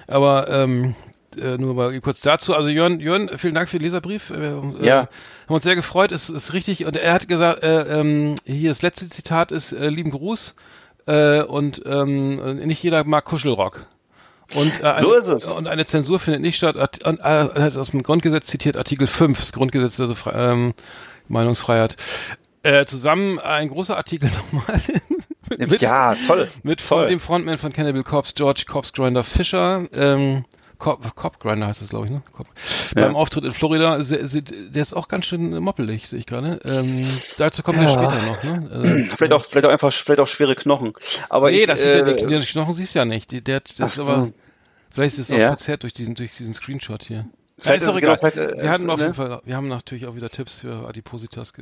Aber ähm, äh, nur mal kurz dazu. Also Jörn, Jörn, vielen Dank für den Leserbrief. Äh, äh, Ja. Haben uns sehr gefreut, ist, ist richtig. Und er hat gesagt, äh, ähm, hier das letzte Zitat ist äh, lieben Gruß äh, und ähm, nicht jeder mag Kuschelrock. Und, äh, eine, So ist es. und eine Zensur findet nicht statt. Art, äh, er hat aus dem Grundgesetz zitiert Artikel 5, das Grundgesetz, also Fre ähm, Meinungsfreiheit. Äh, zusammen ein großer Artikel nochmal. mit, ja, toll. mit toll. dem Frontman von Cannibal Corpse, George Corpse Grinder Fischer. Ähm, Cop, Cop Grinder heißt das, glaube ich, ne? Cop. Beim Auftritt in Florida, der ist auch ganz schön moppelig, sehe ich gerade. Ähm, dazu kommen wir später noch, ne? Äh, Vielleicht auch, vielleicht auch einfach, vielleicht auch schwere Knochen. Aber nee, ich, das äh, die, die Knochen siehst du ja nicht. Der, hat- das so. aber, vielleicht ist es auch Ja. verzerrt durch diesen, durch diesen Screenshot hier. Vielleicht ist doch es egal. genau, wir hatten auf ne? jeden Fall, wir haben natürlich auch wieder Tipps für Adipositas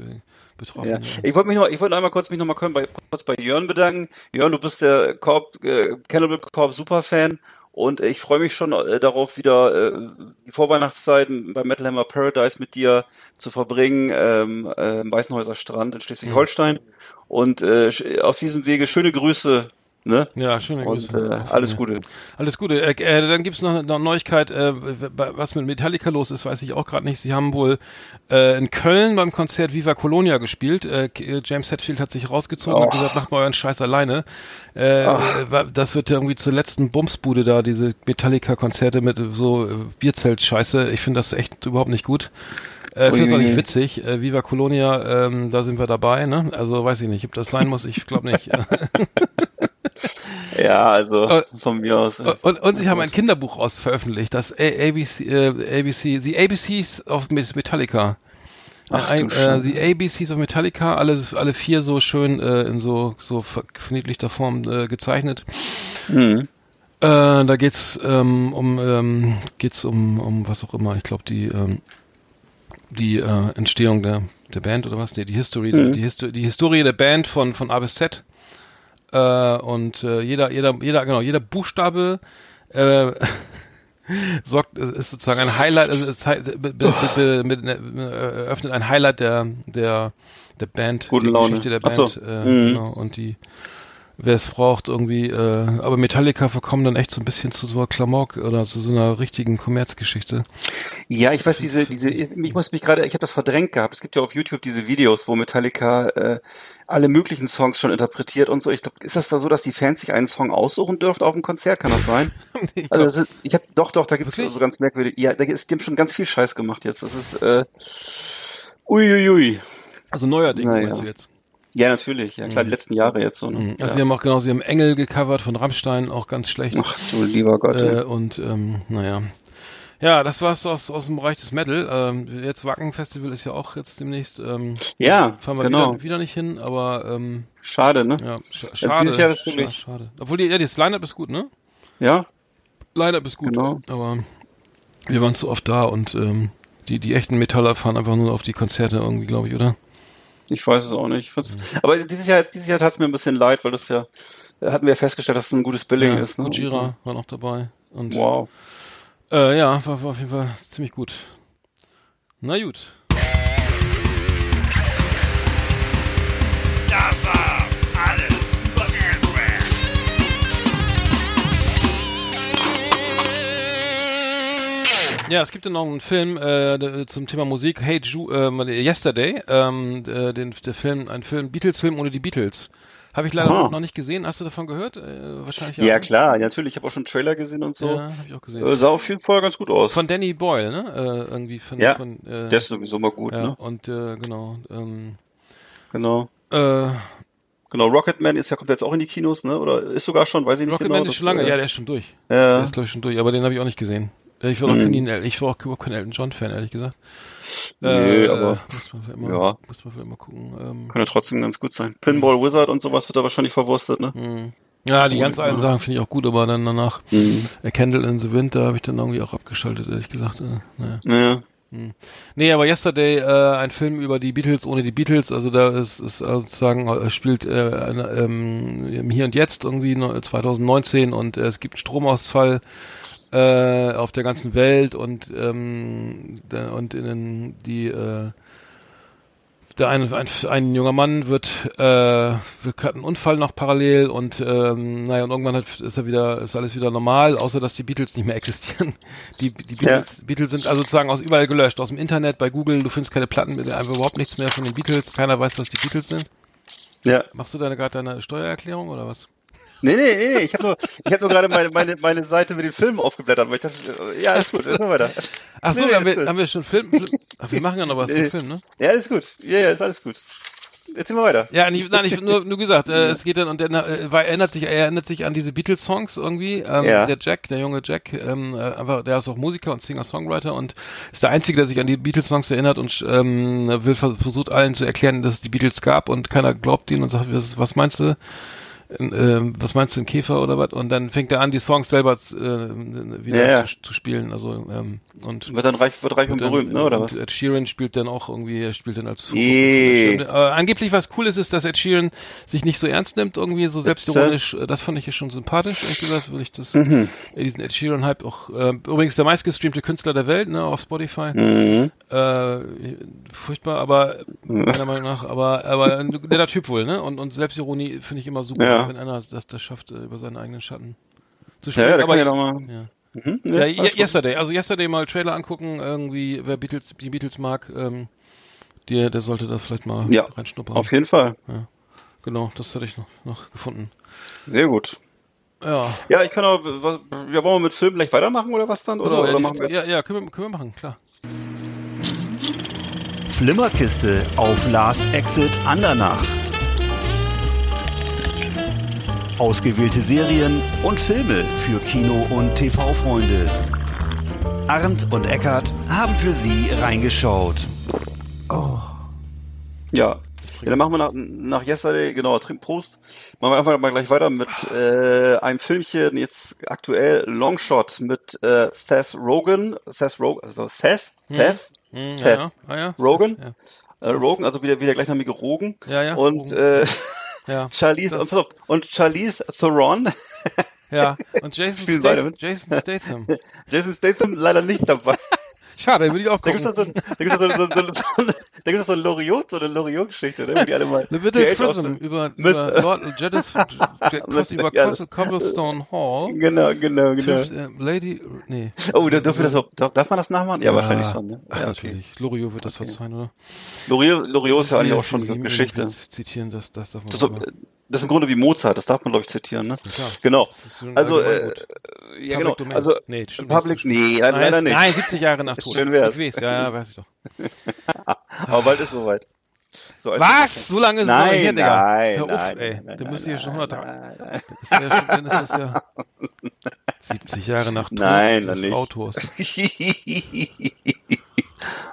betroffen. Ja. Ich wollte mich noch, ich wollte einmal kurz mich noch mal kurz bei, kurz bei Jörn bedanken. Jörn, du bist der Corp, äh, Cannibal Corp Superfan und ich freue mich schon äh, darauf, wieder äh, die Vorweihnachtszeiten bei Metal Hammer Paradise mit dir zu verbringen, ähm, äh, im Weißenhäuser Strand in Schleswig-Holstein. Und äh, auf diesem Wege schöne Grüße. Ne? Ja, schöne Und Grüße. äh, Auch von alles. Gute. Alles Gute. Äh, äh, dann gibt's noch eine noch eine Neuigkeit, äh, was mit Metallica los ist, weiß ich auch gerade nicht. Sie haben wohl äh, in Köln beim Konzert Viva Colonia gespielt. Äh, äh, James Hetfield hat sich rausgezogen und Oh. gesagt, macht mal euren Scheiß alleine. Äh, äh, das wird irgendwie zur letzten Bumsbude da, diese Metallica-Konzerte mit so äh, Bierzelt-Scheiße. Ich finde das echt überhaupt nicht gut. Äh, finde es auch nicht witzig. Äh, Viva Colonia, ähm, da sind wir dabei, ne? Also weiß ich nicht, ob das sein muss, ich glaube nicht. Ja, also Äh, von mir aus. Und, und sie haben ein Kinderbuch raus veröffentlicht, das ABC, äh, ABC, The ABCs of Metallica. Ach ein, äh. The ABCs of Metallica, alle, alle vier so schön äh, in so, so ver- verniedlichter Form äh, gezeichnet. Mhm. Äh, da geht's ähm, um ähm, geht's um um was auch immer. Ich glaube die ähm, die äh, Entstehung der der Band oder was? Nee, die History Mhm. die, Histo die Historie der Band von von A bis Z. Äh, und äh, jeder jeder jeder genau jeder Buchstabe äh, sorgt ist sozusagen ein Highlight also be, be, be, mit, äh, eröffnet ein Highlight der der der Band Gute die Laune. Geschichte der Band so. äh, Mhm. genau, und die wer es braucht irgendwie äh, aber Metallica verkommen dann echt so ein bisschen zu so einer Klamauk oder zu so einer richtigen Kommerzgeschichte Ja, ich weiß, diese, diese, ich muss mich gerade, ich habe das verdrängt gehabt. Es gibt ja auf YouTube diese Videos, wo Metallica äh, alle möglichen Songs schon interpretiert und so. Ich glaube, ist das da so, dass die Fans sich einen Song aussuchen dürfen auf dem Konzert? Kann das sein? also das ist, ich habe doch, doch, da gibt es so ganz merkwürdig. Ja, da ist, die haben schon ganz viel Scheiß gemacht jetzt. Das ist äh, uiuiui. also neuerdings Naja. meinst du jetzt Ja, natürlich. Ja, klar, die letzten Jahre jetzt so. Ne? also ja. sie haben auch genau sie haben Engel gecovert von Rammstein auch ganz schlecht Ach du lieber Gott. äh, und ähm, naja ja, das war's aus, aus dem Bereich des Metal. Ähm, jetzt Wacken Festival ist ja auch jetzt demnächst. Ähm, ja, fahren wir genau. wieder, wieder nicht hin, aber ähm, Schade, ne? ja, sch Also schade. dieses Jahr ist wirklich- schade. Obwohl die, ja, das Line-Up ist gut, ne? Ja, Line-Up ist gut. Genau. Aber wir waren zu oft da und ähm, die, die echten Metaller fahren einfach nur auf die Konzerte irgendwie, glaube ich, oder? Ich weiß es auch nicht. Ich find's- Aber dieses Jahr, dieses Jahr tat es mir ein bisschen leid, weil das ja, hatten wir ja festgestellt, dass es ein gutes Billing ist. Ne? Gojira war noch dabei. Und, Wow. Äh, ja, war, war auf jeden Fall ziemlich gut. Na gut. Das war Ja, es gibt ja noch einen Film äh, zum Thema Musik, Hey Ju äh, Yesterday, ähm, äh, den, der Film, ein Film, Beatles-Film ohne die Beatles. Habe ich leider Ah. noch nicht gesehen. Hast du davon gehört? Äh, wahrscheinlich Ja, klar, natürlich. Ich habe auch schon einen Trailer gesehen und so. Ja, habe ich auch gesehen. Äh, sah auf jeden Fall ganz gut aus. Von Danny Boyle, ne? Äh, irgendwie von, ja, von äh, der ist sowieso mal gut, ja, ne? und äh, genau. Ähm, Genau. äh, Genau, Rocketman ist ja, kommt jetzt auch in die Kinos, ne? Oder ist sogar schon, weiß ich nicht Rocketman genau. ist schon lange, äh, ja, der ist schon durch. Ja. Der ist glaube ich schon durch, aber den habe ich auch nicht gesehen. Ich war, auch Mhm. nie, ein- ich war auch überhaupt kein Elton John Fan, ehrlich gesagt. Nee, aber- muss man für immer, ja. muss man für immer gucken. Ähm, Kann ja trotzdem ganz gut sein. Pinball Wizard und sowas wird da wahrscheinlich verwurstet, ne? Mhm. ja, die ganz alten Sachen finde ich auch gut, aber dann danach Mhm. A Candle in the Wind, da habe ich dann irgendwie auch abgeschaltet, ehrlich gesagt. Äh, naja. Ja. Nee, aber Yesterday, äh, ein Film über die Beatles ohne die Beatles, also da ist, ist sozusagen, äh, spielt äh, eine, ähm, Hier und Jetzt irgendwie ne- 2019 und äh, es gibt einen Stromausfall äh, auf der ganzen Welt und ähm, der, und in den, die äh, der ein, ein, ein junger Mann wird, äh, wird hat einen Unfall noch parallel und ähm, naja und irgendwann hat, ist er wieder ist alles wieder normal, außer dass die Beatles nicht mehr existieren. Die, die Beatles, Beatles sind also sozusagen aus überall gelöscht, aus dem Internet, bei Google, du findest keine Platten, einfach überhaupt nichts mehr von den Beatles, keiner weiß, was die Beatles sind. Ja. Machst du deine gerade deine Steuererklärung oder was? Nee, nee, nee, nee. Ich habe nur, ich hab nur gerade meine, meine, meine Seite mit den Filmen aufgeblättert, weil ich dachte, äh, ja, alles gut, jetzt weiter. Ach so, Nee, haben, wir, gut. haben wir schon Film, Film Ach, wir machen ja noch was zum Nee. Film, ne? Ja, alles gut. Ja, ja, ist alles gut. Erzähl mal weiter. Ja, nicht, nein, ich, nur, nur gesagt, äh, es geht dann und er, äh, er erinnert sich, er erinnert sich an diese Beatles-Songs irgendwie. Ähm, Ja. Der Jack, der junge Jack, ähm, äh, einfach, der ist auch Musiker und Singer-Songwriter und ist der Einzige, der sich an die Beatles-Songs erinnert und ähm, will vers versucht allen zu erklären, dass es die Beatles gab und keiner glaubt ihn und sagt, was, was meinst du? Ähm, was meinst du, ein Käfer oder was? Und dann fängt er an, die Songs selber äh, wieder Ja, ja. Zu, zu spielen. Also ähm, und Wird dann reich, wird reich und, und dann, berühmt, ne, oder und was? Ed Sheeran spielt dann auch irgendwie, er spielt dann als Eh. Aber angeblich was cool ist, ist, dass Ed Sheeran sich nicht so ernst nimmt, irgendwie so selbstironisch. Das fand ich ja schon sympathisch, ehrlich gesagt, will ich das, Mhm. diesen Ed Sheeran-Hype auch, äh, übrigens der meistgestreamte Künstler der Welt, ne, auf Spotify. Mhm. Äh, furchtbar, aber, meiner Meinung nach, aber, aber ein netter Typ wohl, ne, und, und Selbstironie finde ich immer super, Ja. wenn einer das, das schafft, äh, über seinen eigenen Schatten zu Ja, springen. ja, da aber mal. ja. Mhm, Ja, ja, gut. Yesterday, also Yesterday mal Trailer angucken, irgendwie, wer Beatles, die Beatles mag, ähm, der, der sollte da vielleicht mal Ja, reinschnuppern. auf jeden Fall. Genau, das hatte ich noch, noch gefunden. Sehr gut. Ja. Ja, ich kann auch, was, ja, wollen wir mit Film gleich weitermachen oder was dann? Oder, So, oder ja, die- machen wir ja, ja, können wir, können wir machen, klar. Flimmerkiste auf Last Exit Andernach. Ausgewählte Serien und Filme für Kino- und TV-Freunde. Arndt und Eckart haben für Sie reingeschaut. Ja. Ja, dann machen wir nach, nach Yesterday, genau, Trink Prost. Machen wir einfach mal gleich weiter mit äh, einem Filmchen, jetzt aktuell Longshot mit äh, Seth Rogen, Seth Rogen, also Seth, Seth, Hm, Seth ja, ja. Ah, ja. Rogen, Ja, äh, Rogen, also wieder, wieder gleichnamige Rogen. Ja, ja, Und Rogen. äh, ja. Charlize, Das- und, und Charlize Theron, ja. Und Jason, Statham? Jason Statham. Jason Statham leider nicht dabei. Schade, den will ich auch gucken. da gibt's doch so, so, so, so, so ein Loriot, so eine Loriot-Geschichte, ne, die alle mal. The of Prism über, über Lord Jedis, über Cobblestone Hall. Genau, genau, genau. Äh, Lady, nee. Oh, da- dürfen wir das, darf, darf man das nachmachen? Ja, wahrscheinlich schon, ne? Ach, Ja, natürlich. Loriot wird das verzeihen, oder? Loriot, ist ja eigentlich auch schon Geschichte. Zitieren, das, das darf man Das ist, im Grunde wie Mozart, das darf man, glaube ich, zitieren, ne? klar. Genau. Also, äh, allgemeingut. ja, Public genau. Domain. Also, nee, Public, nee, leider, leider nicht. Nein, 70 Jahre nach Tod. Schön wär's. Ich weiß, ja, ja, weiß ich doch. Aber bald ist soweit. So, als- Was? So lange ist Nein, her, Digga. nein, Hör auf, nein, ey. nein, nein, müsste hier schon nein, 100 Tage. nein, nein. Das ist ja dann ist das ja 70 Jahre nach Tod Nein, des nicht. Autors.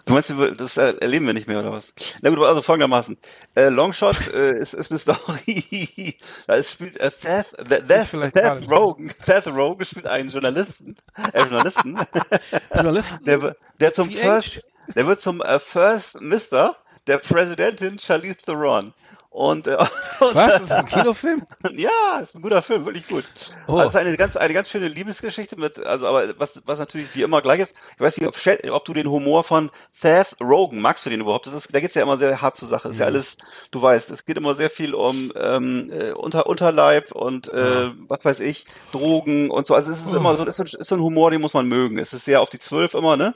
Du meinst, das erleben wir nicht mehr, oder was? Na gut, also folgendermaßen. Äh, Longshot äh, ist, ist eine Story. da ist, spielt äh, Seth, Seth, Seth. Rogen, Seth Rogen spielt einen Journalisten, äh, Journalisten, Journalisten? der, der zum? First, der wird zum äh, First Mister der Präsidentin Charlize Theron. Und, äh, und Was? Das ist ein Kinofilm? ja, ist ein guter Film, wirklich gut. Oh. Also es ist eine ganz, eine ganz schöne Liebesgeschichte mit, also aber was, was natürlich wie immer gleich ist. Ich weiß nicht, ob, ob du den Humor von Seth Rogen magst du den überhaupt? Das ist, da geht's ja immer sehr hart zur Sache. Ist ja Mhm. alles, du weißt, es geht immer sehr viel um ähm, äh, Unter, Unterleib und äh, was weiß ich, Drogen und so. Also es ist immer so, ist so, ist so ein Humor, den muss man mögen. Es ist sehr auf die Zwölf immer, ne?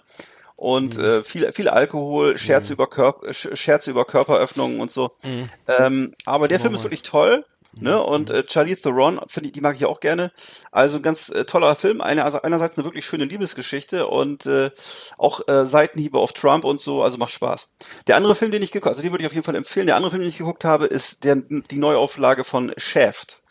Und Mhm. äh, viel, viel Alkohol, Scherze über Körper, Sch- Scherze über Körperöffnungen und so. Mhm. Ähm, aber der Film ist wirklich toll. Ne? Und äh, Charlie Theron, finde ich, die mag ich auch gerne. Also ein ganz äh, toller Film. Eine, also einerseits eine wirklich schöne Liebesgeschichte und äh, auch äh, Seitenhiebe auf Trump und so, also macht Spaß. Der andere Film, den ich geguckt also den würde ich auf jeden Fall empfehlen. Der andere Film, den ich geguckt habe, ist der, die Neuauflage von Shaft.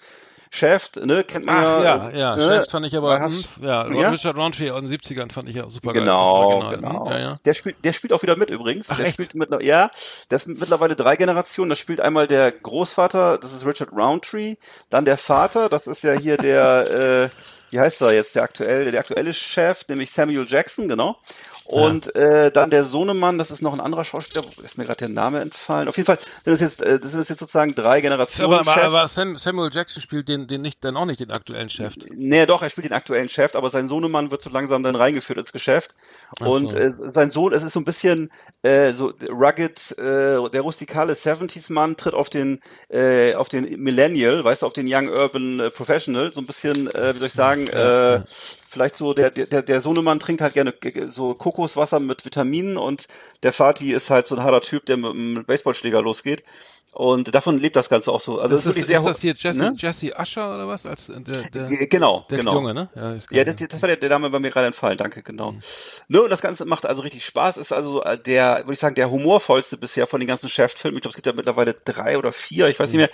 Shaft, ne, kennt man Ach ja. ja, äh, ja, ne? Chefs fand ich aber, Hast- hm, ja, ja? Richard Roundtree aus den 70ern fand ich ja super Genau, geil. Das Original, genau. Ja, ja. Der spielt, der spielt auch wieder mit übrigens. Ach, der echt? spielt mit, ja, das sind mittlerweile drei Generationen. Da spielt einmal der Großvater, das ist Richard Roundtree, dann der Vater, das ist ja hier der, äh, wie heißt er jetzt, der aktuelle, der aktuelle Chef, nämlich Samuel Jackson, genau. Und äh, dann der Sohnemann, das ist noch ein anderer Schauspieler, ist mir gerade der Name entfallen. Auf jeden Fall sind das jetzt, äh, das sind jetzt sozusagen drei Generationen. Aber, aber, aber Sam, Samuel Jackson spielt den, den nicht, dann auch nicht den aktuellen Chef. Nee, doch, er spielt den aktuellen Chef, aber sein Sohnemann wird so langsam dann reingeführt ins Geschäft. Ach Und so. äh, sein Sohn, es ist so ein bisschen äh, so rugged, äh, der rustikale 70s-Mann tritt auf den, äh, auf den Millennial, weißt du, auf den Young Urban äh, Professional, so ein bisschen, äh, wie soll ich sagen, äh. Vielleicht so, der, der, der Sohnemann trinkt halt gerne g- so Kokoswasser mit Vitaminen und der Vati ist halt so ein harter Typ, der mit einem Baseballschläger losgeht. Und davon lebt das Ganze auch so. Also Das es ist ist, ist das hier Jesse, ne? Jesse Usher oder was? Als äh, der, der, Genau, der genau. Junge, ne? Ja, Ja, das, das war der, der Name bei mir gerade entfallen, danke, genau. Ne, und das Ganze macht also richtig Spaß, ist also so, äh, der, würde ich sagen, der humorvollste bisher von den ganzen Shaft-Filmen. Ich glaube, es gibt ja mittlerweile drei oder vier, ich weiß nicht mehr.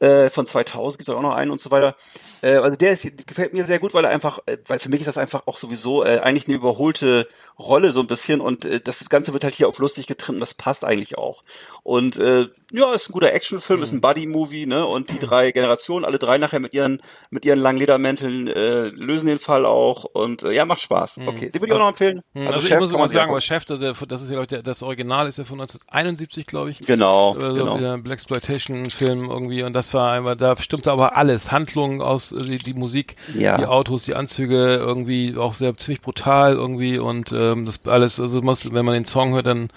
Äh, von 2000 gibt es auch noch einen und so weiter. Äh, also der ist, gefällt mir sehr gut, weil er einfach, äh, weil für mich ist das einfach auch sowieso äh, eigentlich eine überholte Rolle so ein bisschen und äh, das Ganze wird halt hier auf lustig getrimmt und das passt eigentlich auch. Und äh, ja, ist ein guter Actionfilm, ist ein Buddy-Movie, ne? Und die drei Generationen, alle drei nachher mit ihren mit ihren langen Ledermänteln äh, lösen den Fall auch und äh, ja, macht Spaß. Okay, den würde ich auch noch empfehlen. Hm, Also, ich Chef muss immer man sich sagen, aber. Chef, das, ist ja- das ist ja, ich, der, das Original ist ja von 1971, glaube ich. Genau, Also genau. der Blaxploitation-Film irgendwie und das war einmal, da stimmte aber alles. Handlung aus, äh, die, die Musik, Ja. die Autos, die Anzüge, irgendwie auch sehr ziemlich brutal irgendwie und ähm, das alles, also muss, wenn man den Song hört, dann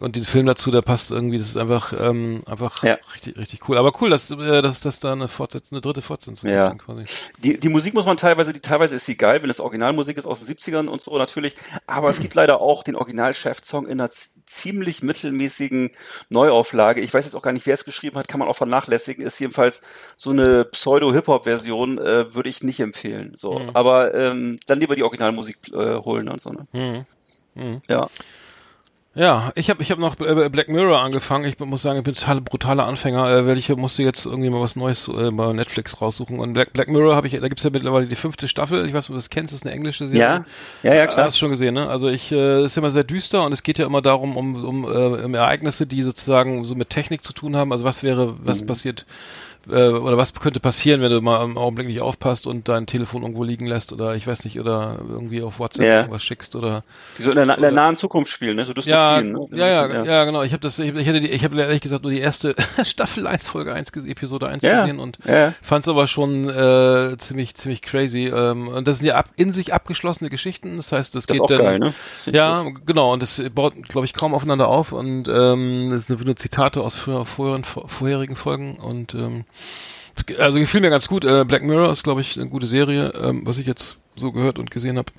und den Film dazu, der passt irgendwie, das ist einfach, ähm, einfach Ja. richtig, richtig cool. Aber cool, dass, äh, dass, dass da eine Fortsetzung, eine dritte Fortsetzung Ja. gibt, quasi. Die, die Musik muss man teilweise, die teilweise ist sie geil, wenn es Originalmusik ist aus den 70ern und so natürlich, aber es gibt leider auch den Original-Chef-Song in einer ziemlich mittelmäßigen Neuauflage. Ich weiß jetzt auch gar nicht, wer es geschrieben hat, kann man auch vernachlässigen, ist jedenfalls so eine Pseudo-Hip-Hop-Version, äh, würde ich nicht empfehlen. So, aber ähm, dann lieber die Originalmusik äh, holen und so. Ne? Ja. Ja, ich habe ich hab noch äh, Black Mirror angefangen. Ich muss sagen, ich bin total brutaler Anfänger, äh, weil ich musste jetzt irgendwie mal was Neues äh, bei Netflix raussuchen. Und Black, Black Mirror habe ich, da gibt's ja mittlerweile die fünfte Staffel. Ich weiß nicht, ob du das kennst, das ist eine englische Serie. Ja, ja, ja, klar. Hast du schon gesehen, ne? Also ich, äh, ist immer sehr düster und es geht ja immer darum, um, um, äh, um Ereignisse, die sozusagen so mit Technik zu tun haben. Also was wäre, was Mhm. passiert, äh, oder was könnte passieren, wenn du mal im Augenblick nicht aufpasst und dein Telefon irgendwo liegen lässt oder ich weiß nicht, oder irgendwie auf WhatsApp Ja. irgendwas schickst oder Die so in der, na- in der nahen Zukunft spielen, ne? So ja, Dystopien. ne? ja, ja, bisschen, ja, genau. Ich habe das, ich, ich hatte die, ich habe ehrlich gesagt nur die erste Staffel 1, Folge 1, gese- Episode 1 Ja, gesehen und ja. fand es aber schon äh, ziemlich, ziemlich crazy. Ähm, und das sind ja ab, in sich abgeschlossene Geschichten. Das heißt, das, Das ist geht auch dann, geil, ne? Das ja, genau. Und das baut, glaube ich, kaum aufeinander auf. Und ähm, das sind nur Zitate aus früher, vorherigen, vorherigen Folgen und ähm, also gefiel mir ganz gut. Äh, Black Mirror ist, glaube ich, eine gute Serie, ähm, was ich jetzt so gehört und gesehen habe.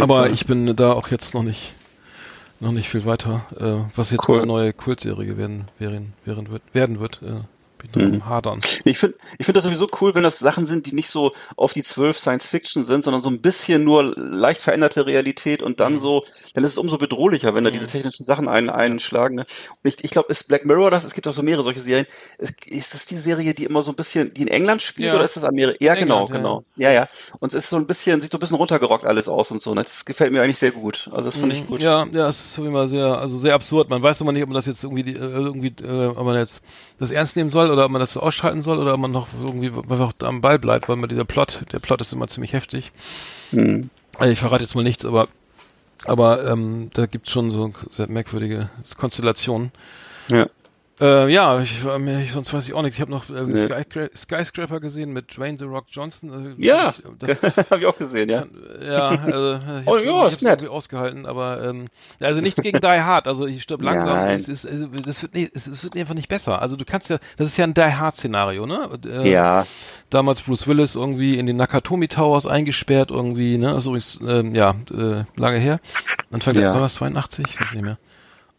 Aber Fall. ich bin da auch jetzt noch nicht noch nicht viel weiter, äh, was jetzt Cool. eine neue Kultserie werden, werden, werden wird, werden wird. Äh, bin Mhm. am Hadern. Ich finde ich finde das sowieso cool, wenn das Sachen sind, die nicht so auf die zwölf Science Fiction sind, sondern so ein bisschen nur leicht veränderte Realität und Mhm. dann so, dann ist es umso bedrohlicher, wenn da diese technischen Sachen ein, einschlagen. Ne? Und ich, ich glaube, ist Black Mirror das? Es gibt auch so mehrere solche Serien. Ist, ist das die Serie, die immer so ein bisschen, die in England spielt Ja. oder ist das Amerika? Ja, genau, England, ja. genau. Ja, ja. Und es ist so ein bisschen, sieht so ein bisschen runtergerockt alles aus und so. Ne? Das gefällt mir eigentlich sehr gut. Also das finde ich gut. Mhm. Ja, ja, es ist so immer sehr, also sehr absurd. Man weiß immer nicht, ob man das jetzt irgendwie, die, äh, irgendwie, äh, ob man jetzt das ernst nehmen soll oder ob man das ausschalten soll oder ob man noch irgendwie einfach am Ball bleibt, weil man dieser Plot, der Plot ist immer ziemlich heftig. Hm. Also ich verrate jetzt mal nichts, aber aber ähm, da gibt's schon so sehr merkwürdige Konstellationen. Ja. Äh, ja, ich, mir- ich, sonst weiß ich auch nichts. Ich habe noch äh, Nee. Sky, Skyscraper gesehen mit Dwayne The Rock Johnson. Äh, Ja, das, habe ich auch gesehen, ja. ja, also, ich Oh hab's, ja, ist nett. irgendwie ausgehalten, aber ähm, also nichts gegen Die Hard, also ich stirb langsam, es ist, also, das wird, nee, es, es wird einfach nicht besser. Also du kannst ja, das ist ja ein Die Hard Szenario, ne? Äh, Ja. Damals Bruce Willis irgendwie in den Nakatomi Towers eingesperrt irgendwie, ne? Also übrigens, ähm, ja, äh, lange her. Anfang Ja. war das 82? Ich weiß nicht mehr.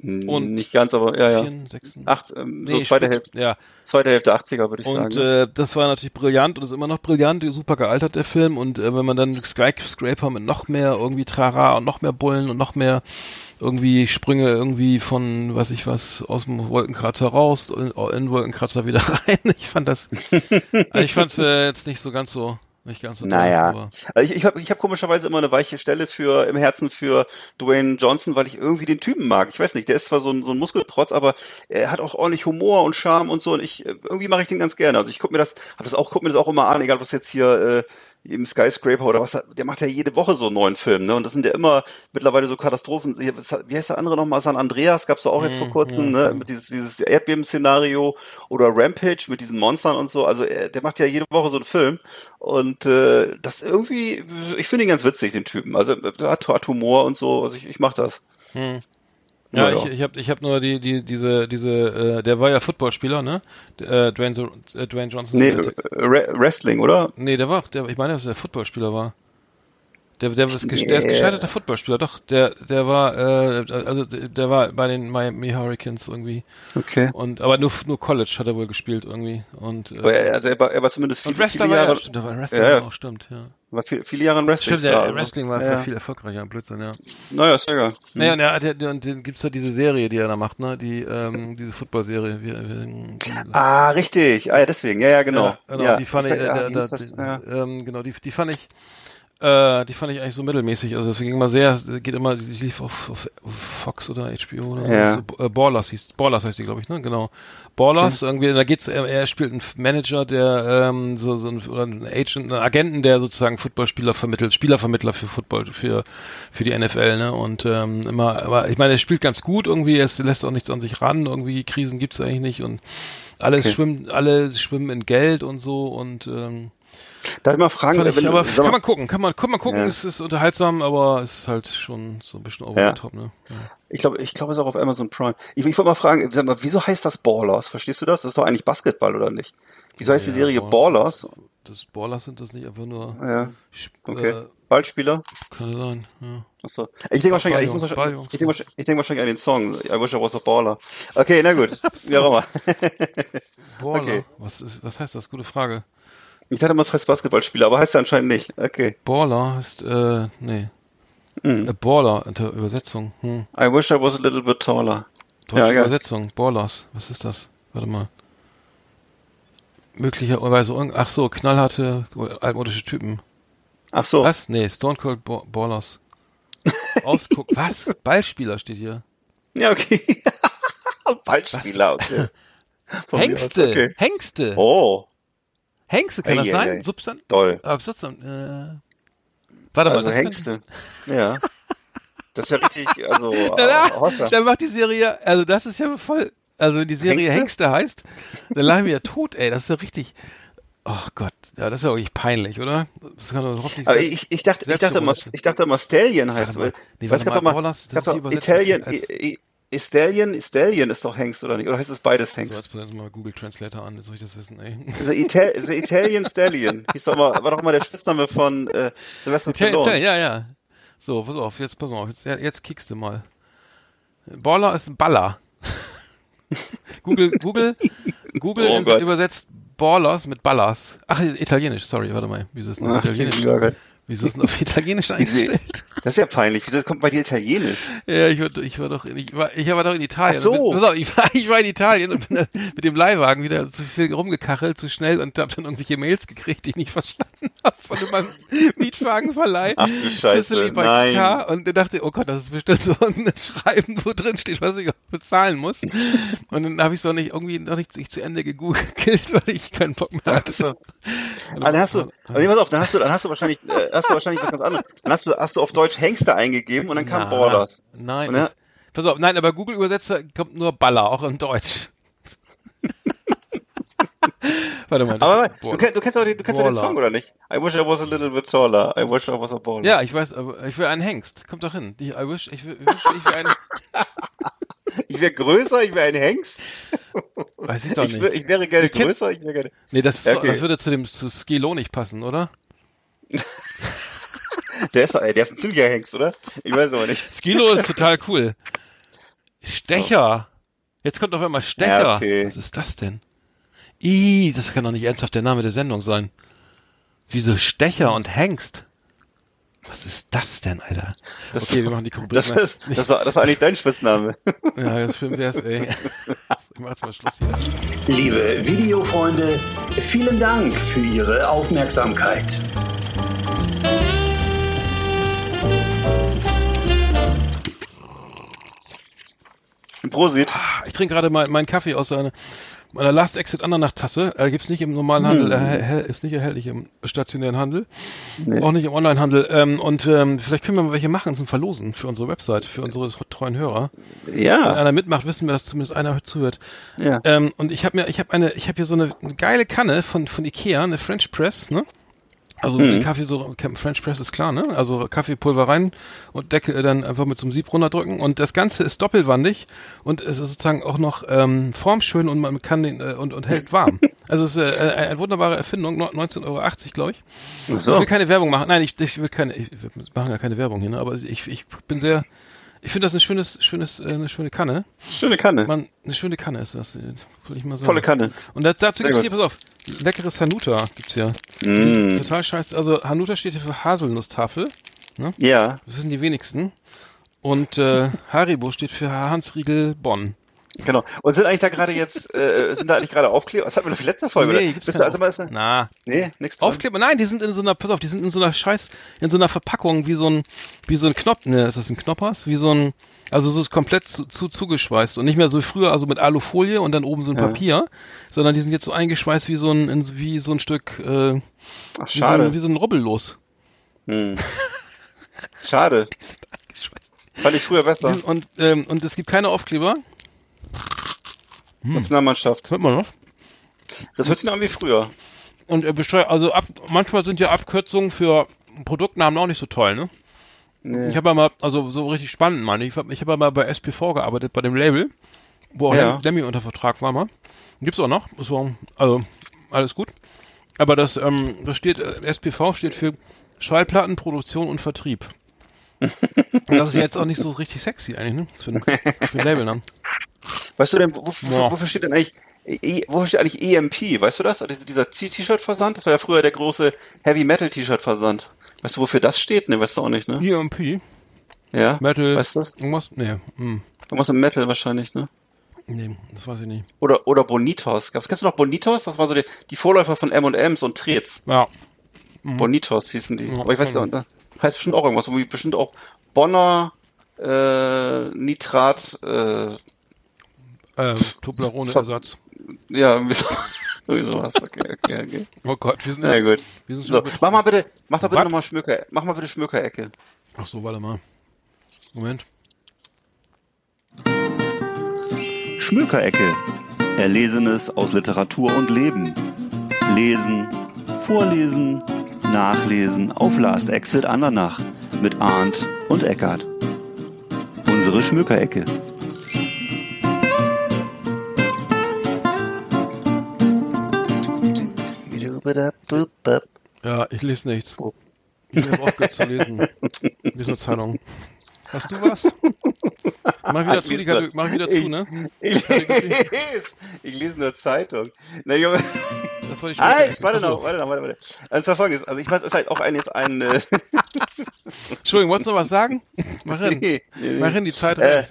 Und nicht ganz, aber ja, ja. 64? Acht, ähm, so Nee, zweite spät- Hälfte, Ja, zweite Hälfte 80er, würde ich und sagen. äh, das war natürlich brillant und ist immer noch brillant, super gealtert der Film und äh, wenn man dann Skyscraper mit noch mehr irgendwie Trara und noch mehr Bullen und noch mehr irgendwie Sprünge irgendwie von was ich was aus dem Wolkenkratzer raus in, in Wolkenkratzer wieder rein. Ich fand das also ich fand es äh, jetzt nicht so ganz so nicht ganz so toll, Naja. aber- Also ich, ich habe ich hab komischerweise immer eine weiche Stelle für im Herzen für Dwayne Johnson, weil ich irgendwie den Typen mag. Ich weiß nicht, der ist zwar so ein, so ein Muskelprotz, aber er hat auch ordentlich Humor und Charme und so. Und ich äh, irgendwie mache ich den ganz gerne. Also ich guck mir das, hab das auch, guck mir das auch immer an, egal ob das jetzt hier äh, im Skyscraper oder was. Der macht ja jede Woche so einen neuen Film, ne? Und das sind ja immer mittlerweile so Katastrophen. Wie heißt der andere nochmal? San Andreas gab's da auch jetzt vor kurzem, ne? Mit dieses, dieses Erdbeben-Szenario oder Rampage mit diesen Monstern und so. Also er, der macht ja jede Woche so einen Film. Und äh, das irgendwie, ich finde ihn ganz witzig, den Typen. Also der hat, hat Humor und so. Also ich, ich mach das. Ja, Ja, ich, ich habe ich hab nur die, die, diese, diese, äh, der war ja Footballspieler, ne? Äh, Dwayne, äh, Dwayne Johnson. Nee, Re Wrestling, oder? nee, der war, der, ich meine, dass er Footballspieler war. Der, der, ist, Nee. der ist gescheiterter Footballspieler, doch. Der, der war, äh, also der war bei den Miami Hurricanes irgendwie. Okay. Und aber nur, nur College hat er wohl gespielt irgendwie. Und, äh, er, also er war, er war zumindest und viele, Wrestler viele war Jahre, ja, stimmt, der war Wrestler Ja, ja. auch, stimmt, ja. war viel, viele Jahre in Wrestling. Stimmt, der also. Wrestling war ja. viel erfolgreicher, Blödsinn, ja. Naja, ist ja egal. Naja, und, er hat ja, und dann gibt's da diese Serie, die er da macht, ne? Die, ähm, diese Football-Serie. Ah, richtig. Ah, ja, deswegen. Ja, ja, genau. Ja, genau, ja. die fand ich, äh, da, da, die, ähm, genau, die, die fand ich, äh, die fand ich eigentlich so mittelmäßig. Also deswegen immer sehr, geht immer, die lief auf, auf Fox oder HBO oder. Ja. so äh, Ballers hieß, Ballers heißt die, glaube ich, ne? Genau. Ballers, irgendwie, da geht's, er, er spielt einen Manager, der ähm, so, so ein, oder einen Agent, einen Agenten, der sozusagen Footballspieler vermittelt, Spielervermittler für Football, für, für die NFL, ne? Und ähm, immer, aber ich meine, er spielt ganz gut irgendwie, er lässt auch nichts an sich ran, irgendwie Krisen gibt's eigentlich nicht und alles Okay. schwimmen, alle schwimmen in Geld und so und ähm, Darf ich mal fragen, ich, wenn, aber kann man gucken, kann man, kann man gucken, Ja. es ist unterhaltsam, aber es ist halt schon so ein bisschen over Ja. the top, ne? Ja. ich glaube, ich glaube, es ist auch auf Amazon Prime. Ich, ich wollte mal fragen, sag mal, wieso heißt das Ballers? Verstehst du das? Das ist doch eigentlich Basketball, oder nicht? Wieso heißt die Serie Ballers. Ballers? Das Ballers sind das nicht einfach nur, Ja, okay. äh, Ballspieler? kann sein, ja. Achso. Ich denke wahrscheinlich, ich, muss wahrscheinlich ich, denke wahrscheinlich, ich denke wahrscheinlich an den Song. I wish I was a baller. Okay, na gut. Wie auch immer. Baller, Okay. was ist, was heißt das? Gute Frage. Ich dachte immer, es heißt Basketballspieler, aber heißt ja anscheinend nicht. Okay. Baller heißt, äh, nee. Hm. Äh, Baller, unter Übersetzung, hm. I wish I was a little bit taller. Deutsche Ja, ja. Übersetzung, Ballers, was ist das? Warte mal. Möglicherweise, irgend- ach so, knallharte, altmodische Typen. Ach so. Was? Nee, Stone Cold Ba- Ballers. Ausguck, was? Ballspieler steht hier. Ja, okay. Ballspieler, okay. Hengste, Okay. Hengste. Oh, Hengste, kann das Ei, ei, sein? ei. Substan toll. äh, Substan äh, warte mal, Also das Hengste. Ja. Das ist ja richtig, also, Da, äh, Hossa. dann macht die Serie, also das ist ja voll, also wenn die Serie Hengste? Hengste, heißt, dann lachen wir ja tot, ey, das ist ja richtig, oh Gott, ja, das ist ja wirklich peinlich, oder? Das kann doch nicht Aber sein. ich, ich dachte, ich dachte ich dachte immer Stallion heißt, mal. weil, Nee, warte gab mal, mal, es das gab Italian, Stallion, Stallion ist doch Hengst, oder nicht? Oder heißt es beides so, Hengst? jetzt jetzt mal Google Translator an, jetzt soll ich das wissen, ey. The, Ital The Italian Stallion. Hieß doch mal, war doch mal der Spitzname von äh, Sylvester Italien, Stallone. ja, ja. So, pass auf, jetzt pass auf, jetzt, jetzt kickst du mal. Baller ist ein Baller. Google, Google, Google Oh übersetzt Ballers mit Ballers. Ach, italienisch, sorry, warte mal. Wieso ist denn das Ach, italienisch? lieber Gott. Wieso ist denn auf italienisch eingestellt? Das ist ja peinlich. Wieso kommt bei dir Italienisch? Ja, ich war, ich war doch in, ich war, ich war doch in Italien. Ach so. Bin, pass auf, ich, war, ich war in Italien und bin mit dem Leihwagen wieder zu viel rumgekachelt, zu schnell und habe dann irgendwelche Mails gekriegt, die ich nicht verstanden habe von einem Mietwagenverleih. Ach du Scheiße, nein. Car. Und ich dachte, oh Gott, das ist bestimmt so ein Schreiben, wo drin steht, was ich bezahlen muss. Und dann habe ich es auch nicht irgendwie noch nicht, nicht zu Ende gegoogelt, weil ich keinen Bock mehr hatte. So. Ah, dann hast du, nee, pass auf, dann hast du, dann hast du wahrscheinlich, äh, hast du wahrscheinlich was ganz anderes. Dann hast du, hast du auf Deutsch Hengste eingegeben und dann kam Na, Borders. Nein, Und das, pass auf, nein, aber Google Übersetzer kommt nur Baller, auch in Deutsch. Warte mal. Aber du, du kennst doch den, du kennst doch den Baller. Song, oder nicht? I wish I was a little bit taller. I wish I was a baller. Ja, ich weiß, aber ich will einen Hengst. Kommt doch hin. Die, I wish, ich will, ich wish, ich will einen, Ich wäre größer, ich wäre ein Hengst. weiß ich doch Ich, wär, nicht. ich wäre gerne Ich größer, ich wäre gerne. Nee, das, ist okay. das würde zu dem, zu Skilo nicht passen, oder? Der ist, der ist ein ziemlicher Hengst, oder? Ich weiß aber nicht. Skilo ist total cool. Stecher. Jetzt kommt auf einmal Stecher. Ja, okay. Was ist das denn? Ih, das kann doch nicht ernsthaft der Name der Sendung sein. Wieso Stecher und Hengst? Was ist das denn, Alter? Das- okay, wir machen die Das mal. ist, das war, das war eigentlich dein Spitzname. Ja, das schön wär's, ey. Ich mach jetzt mal Schluss hier. Liebe Videofreunde, vielen Dank für Ihre Aufmerksamkeit. Prosit. Ah, Ich trinke gerade mal meinen Kaffee aus einer, meiner Last Exit Andernach-Tasse. Äh, gibt's nicht im normalen Handel, äh, hell- ist nicht erhältlich im stationären Handel. Auch nicht im Onlinehandel. Ähm, und ähm, vielleicht können wir mal welche machen zum Verlosen für unsere Website, für unsere treuen Hörer. Wenn Ja. einer mitmacht, wissen wir, dass zumindest einer zuhört. Ja. Ähm, und ich habe mir, ich habe eine, ich habe hier so eine, eine geile Kanne von von Ikea, eine French Press, ne? Also Mhm. Kaffee so French Press ist klar, ne? Also Kaffeepulver rein und Deckel dann einfach mit so einem Sieb runterdrücken und das Ganze ist doppelwandig und es ist sozusagen auch noch ähm, formschön und man kann den äh, und, und hält warm. Also es ist äh, eine, eine wunderbare Erfindung, no- 19,80 Euro, glaube ich. Ach Ich so. will keine Werbung machen. Nein, ich, ich will keine, ich, wir machen ja keine Werbung hier, ne? aber ich, ich bin sehr, ich finde das ein schönes, schönes, äh, eine schöne Kanne. Schöne Kanne. Man, eine schöne Kanne ist das, äh, will ich mal sagen. Volle Kanne. Und das, dazu gibt's gut. hier, pass auf, leckeres Hanuta gibt's ja. Mm. Total scheiße. Also Hanuta steht hier für Haselnusstafel. Ja, Das sind die wenigsten. Und äh, Haribo steht für Hansriegel Bonn. Genau. Und sind eigentlich da gerade jetzt, äh, sind da eigentlich gerade Aufkleber? Das hatten wir doch die letzte Folge, Nee, oder? gibt's Bist keine du also mal, Na, nee, nichts dran. Aufkleber, nein, die sind in so einer, pass auf, die sind in so einer Scheiß, in so einer Verpackung, wie so ein, wie so ein Knopf, ne, ist das ein Knoppers? Wie so ein, also so ist komplett zu, zu, zugeschweißt und nicht mehr so früher, also mit Alufolie und dann oben so ein Ja. Papier, sondern die sind jetzt so eingeschweißt wie so ein, in, wie so ein Stück, äh, Ach, wie, so schade. ein, wie so ein Rubbellos. Hm. Schade. Fand ich früher besser. Und, ähm, und es gibt keine Aufkleber. Nationalmannschaft. Hört man noch? Das hört sich an wie früher. Und äh, besteu- also ab, manchmal sind ja Abkürzungen für Produktnamen auch nicht so toll, ne? Ich habe ja mal, also so richtig spannend, meine ich. Ich habe ja mal bei SPV gearbeitet, bei dem Label, wo auch Ja. Lemmy unter Vertrag war mal. Gibt's auch noch. War, also alles gut. Aber das, ähm, das steht, äh, SPV steht für Schallplattenproduktion und Vertrieb. Und das ist jetzt auch nicht so richtig sexy eigentlich, ne? Für, ein- für ein Labelnamen. Weißt du denn, wo, wo, Ja. wofür steht denn eigentlich, E- wofür steht eigentlich EMP? Weißt du das? Dieser- Dieser T-Shirt-Versand? Das war ja früher der große Heavy-Metal-T-Shirt-Versand. Weißt du, wofür das steht? Ne, weißt du auch nicht, ne? EMP, Ja? Metal, Weißt du das? irgendwas? Nee, hm, Irgendwas im Metal wahrscheinlich, ne? nee, das weiß ich nicht. Oder, oder Bonitos. Gab's, kennst du noch Bonitos? Das war so die, die Vorläufer von M&M's und Trets. Ja, Bonitos hießen die. Ja, Aber ich weiß nicht? Heißt bestimmt auch irgendwas. Wie bestimmt auch Bonner, äh, Nitrat, äh, äh, Ver- Toblerone-Ersatz. ja, irgendwie so- irgendwie sowas. Okay, okay, okay. Oh Gott, wir sind, Na gut. wir sind So, schon mach mal bitte, mach da bitte nochmal Schmöker, mach mal bitte Schmökerecke. Ach so, warte mal. Moment. Schmökerecke. Erlesenes aus Literatur und Leben. Lesen, vorlesen, nachlesen auf Last Exit Andernach mit Arndt und Eckart. Unsere Schmökerecke. Ja, ich lese nichts. Ich habe aufgehört zu lesen. Lese nur Zeitungen. Hast du was? Mach wieder zu, die Kate- mach wieder zu, ne? Ich lese, ich lese nur Zeitung. Na, Junge. Das war die Halt, Schmökerecke. warte noch, warte noch, warte, warte. Also, war folgendes. Also, ich weiß, es ist halt auch ein, jetzt ein, äh, Entschuldigung, wolltest du noch was sagen? Mach hin. nee, nee. Mach hin, die Zeit Äh.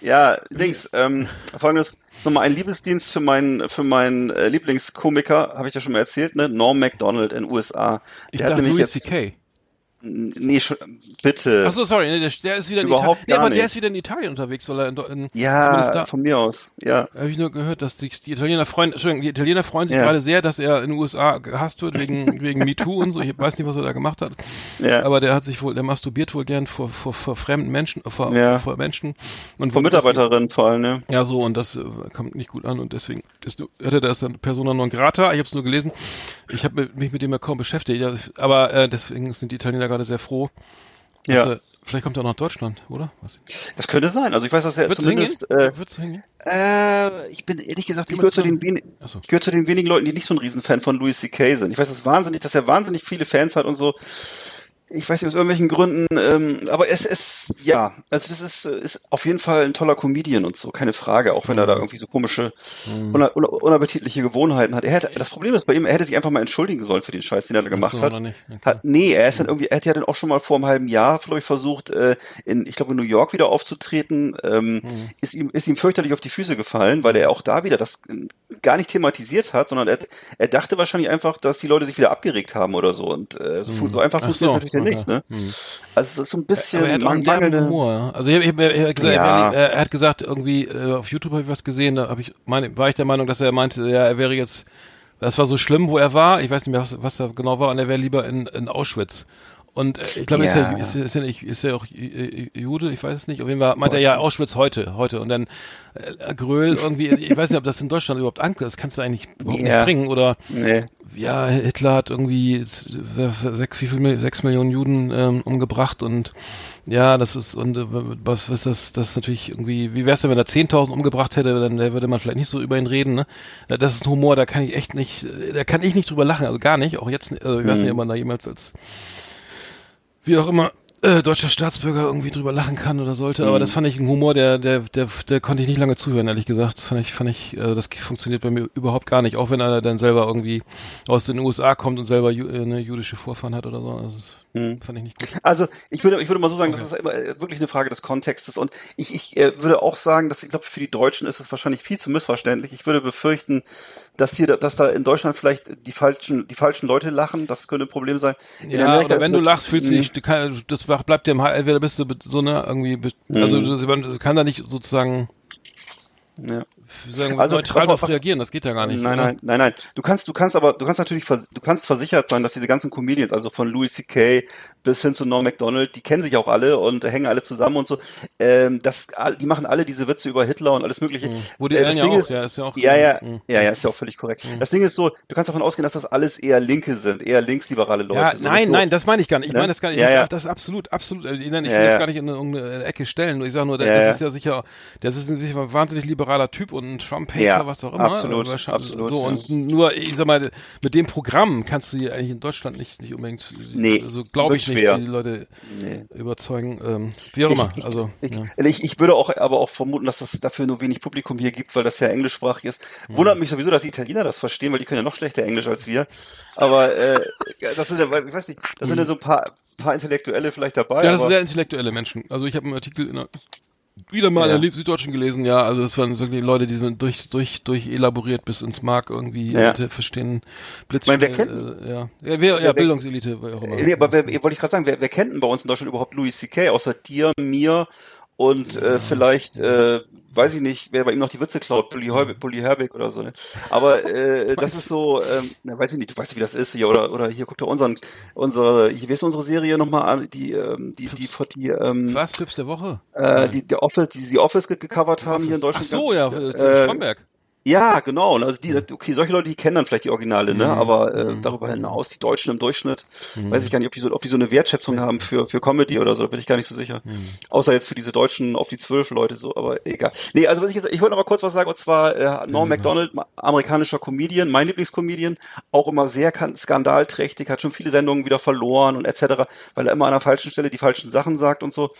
Ja, Dings, ähm, folgendes, nochmal ein Liebesdienst für meinen, für meinen äh, Lieblingskomiker, habe ich ja schon mal erzählt, ne? Norm MacDonald in USA. Ich Der hat dachte nämlich Louis C.K. nee, bitte. Ach so, sorry, nee, der, der ist wieder in Überhaupt Italien. Nee, aber gar der nicht. ist wieder in Italien unterwegs, weil er in, in ja, da, von mir aus, ja. Habe ich nur gehört, dass die, die Italiener freuen, Entschuldigung, die Italiener freuen sich Ja. gerade sehr, dass er in den USA gehasst wird wegen, wegen MeToo und so. Ich weiß nicht, was er da gemacht hat. Ja. Aber der hat sich wohl, der masturbiert wohl gern vor, vor, vor fremden Menschen, vor, Ja. vor Menschen. Und deswegen- Mitarbeiterinnen vor allem, ne? Ja, so, und das äh, kommt nicht gut an und deswegen ist, hatte das dann Persona non grata. Ich habe es nur gelesen. Ich habe mich mit dem ja kaum beschäftigt. Aber äh, deswegen sind die Italiener gerade sehr froh. dass Ja. er- vielleicht kommt er auch nach Deutschland, oder? Was? Das könnte sein. Also ich weiß, dass er Würdest du hingehen? zumindest, äh, hingehen? Äh, ich bin ehrlich gesagt, ich gehöre zu, den wenig, so. ich gehöre zu den wenigen Leuten, die nicht so ein Riesenfan von Louis C.K. sind. Ich weiß, dass wahnsinnig, dass er wahnsinnig viele Fans hat und so. Ich weiß nicht aus irgendwelchen Gründen, ähm, aber es ist ja, also das ist ist auf jeden Fall ein toller Comedian und so, keine Frage. Auch wenn er Mhm. da irgendwie so komische, una, una, unappetitliche Gewohnheiten hat. Er hätte, das Problem ist bei ihm, er hätte sich einfach mal entschuldigen sollen für den Scheiß, den er da gemacht so, hat. Okay. Hat, nee, er ist dann irgendwie, er hat ja dann auch schon mal vor einem halben Jahr, glaube ich, versucht, äh, in, ich glaube, in New York wieder aufzutreten. Ähm, Mhm. ist ihm, ist ihm fürchterlich auf die Füße gefallen, weil er auch da wieder das äh, gar nicht thematisiert hat, sondern er, er dachte wahrscheinlich einfach, dass die Leute sich wieder abgeregt haben oder so. Und äh, so, fu- so einfach Ach funktioniert so, natürlich okay. nicht, ne? Also es ist so ein bisschen Aber er hat auch einen derben mangelnde. Humor. Also ich, ich, er, hat gesagt, Ja. er, er hat gesagt irgendwie äh, auf YouTube habe ich was gesehen, da habe ich meine, war ich der Meinung, dass er meinte, ja, er wäre jetzt das war so schlimm, wo er war. Ich weiß nicht mehr, was, was da genau war, und er wäre lieber in, in Auschwitz. Und äh, ich glaube, Ja. ist, er, ist, er, ist, nicht, ist er auch äh, Jude? Ich weiß es nicht. Auf jeden Fall meint er ja Auschwitz heute, heute. Und dann äh, Gröhl irgendwie, ich weiß nicht, ob das in Deutschland überhaupt ankommt. Das kannst du eigentlich überhaupt Ja. nicht bringen. Oder Nee. ja, Hitler hat irgendwie sechs, wie viel, sechs Millionen Juden ähm, umgebracht und ja, das ist, und äh, was, was ist das, das ist natürlich irgendwie, wie wär's denn, wenn er 10.000 umgebracht hätte, dann äh, würde man vielleicht nicht so über ihn reden, ne? Ja, Das ist ein Humor, da kann ich echt nicht, äh, da kann ich nicht drüber lachen, also gar nicht, auch jetzt, also ich weiß nicht, ob man da jemals als, wie auch immer, äh, deutscher Staatsbürger irgendwie drüber lachen kann oder sollte, aber das fand ich ein Humor, der, der, der, der konnte ich nicht lange zuhören, ehrlich gesagt. Das fand ich, fand ich, äh, das funktioniert bei mir überhaupt gar nicht, auch wenn einer dann selber irgendwie aus den USA kommt und selber ju äh, eine jüdische Vorfahren hat oder so. Also, das fand ich nicht gut. Also ich würde, ich würde mal so sagen, das ist immer äh, wirklich eine Frage des Kontextes. Und ich, ich äh, würde auch sagen, dass ich glaube, für die Deutschen ist es wahrscheinlich viel zu missverständlich. Ich würde befürchten, dass hier, dass da in Deutschland vielleicht die falschen, die falschen Leute lachen. Das könnte ein Problem sein. In ja, Amerika oder wenn du lachst, fühlst du Mhm. dich, das bleibt dir im Hals, entweder bist du so ne, irgendwie, be- also Mhm. du, du kann da nicht sozusagen Ja. Sagen, Also, neutral darauf was- reagieren, das geht ja gar nicht. Nein, oder? nein, nein, nein. Du kannst, du kannst aber, du kannst natürlich, du kannst versichert sein, dass diese ganzen Comedians, also von Louis C.K. bis hin zu Norm Macdonald, die kennen sich auch alle und hängen alle zusammen und so. Ähm, das, die machen alle diese Witze über Hitler und alles Mögliche. Woody Äh, Allen das ja Ding auch, ist, ja, ist ja auch ja, ja, Mhm. ja, ja, ist ja auch völlig korrekt. Das Ding ist so, du kannst davon ausgehen, dass das alles eher Linke sind, eher linksliberale Leute. Ja, so, nein, so, nein, das meine ich gar nicht. Ich Ne? meine das gar nicht. Ja, ich ja. das absolut, absolut. äh, Nein, ich Ja, will ja. das gar nicht in irgendeine Ecke stellen. Ich sage nur, das, Ja, das ja. ist ja sicher, das ist ein wahnsinnig liberaler Typ und ein Trump-Hater, Ja, was auch immer. absolut, Äh, absolut, So, ja. und nur, ich sag mal, mit dem Programm kannst du eigentlich in Deutschland nicht, nicht unbedingt, Nee, also glaube ich nicht, schwer. die Leute Nee. überzeugen. Ähm, wie auch immer. Ich, also, ich, ja. ich, ich würde auch aber auch vermuten, dass es dafür nur wenig Publikum hier gibt, weil das ja englischsprachig ist. Mhm. Wundert mich sowieso, dass die Italiener das verstehen, weil die können ja noch schlechter Englisch als wir. Aber äh, das sind ja, ich weiß nicht, da sind ja so ein paar, paar Intellektuelle vielleicht dabei. Mhm. Ja, das sind sehr intellektuelle Menschen. Also ich habe einen Artikel in der, wieder mal Ja. in der Süddeutschen gelesen, ja, also das waren wirklich Leute, die sind durch, durch, durch elaboriert bis ins Mark irgendwie Ja. verstehen Blitz. Ich meine, wer kennt- äh, ja. Ja, wer, ja, wer- Bildungselite, wer auch immer. nee, aber wer, wollte ich gerade sagen, wer, wer kennt denn bei uns in Deutschland überhaupt Louis C.K. außer dir, mir und äh, vielleicht, äh, weiß ich nicht, wer bei ihm noch die Witze klaut, Bully, Herbig, oder so. Ne? Aber äh, das ist so, ähm, na, weiß ich nicht, du weißt, wie das ist hier oder oder hier guck dir unseren, unsere, hier, wie ist unsere Serie nochmal an, die, ähm, die, die, die, die, ähm, Was, Tipps der Woche? äh, die, der Office, die die Office ge- gecovert haben hier in Ach Deutschland. so, ja, Äh, äh, Stromberg. Ja, genau. Also die, okay, solche Leute, die kennen dann vielleicht die Originale, Mhm. ne? Aber äh, darüber hinaus, die Deutschen im Durchschnitt, weiß ich gar nicht, ob die so, ob die so eine Wertschätzung haben für für Comedy oder so, da bin ich gar nicht so sicher. Mhm. Außer jetzt für diese Deutschen auf die zwölf Leute so, aber egal. Nee, also was ich jetzt, ich wollte noch mal kurz was sagen, und zwar äh, Norm Macdonald, ma- amerikanischer Comedian, mein Lieblingscomedian, auch immer sehr kan- skandalträchtig, hat schon viele Sendungen wieder verloren und etc., weil er immer an der falschen Stelle die falschen Sachen sagt und so.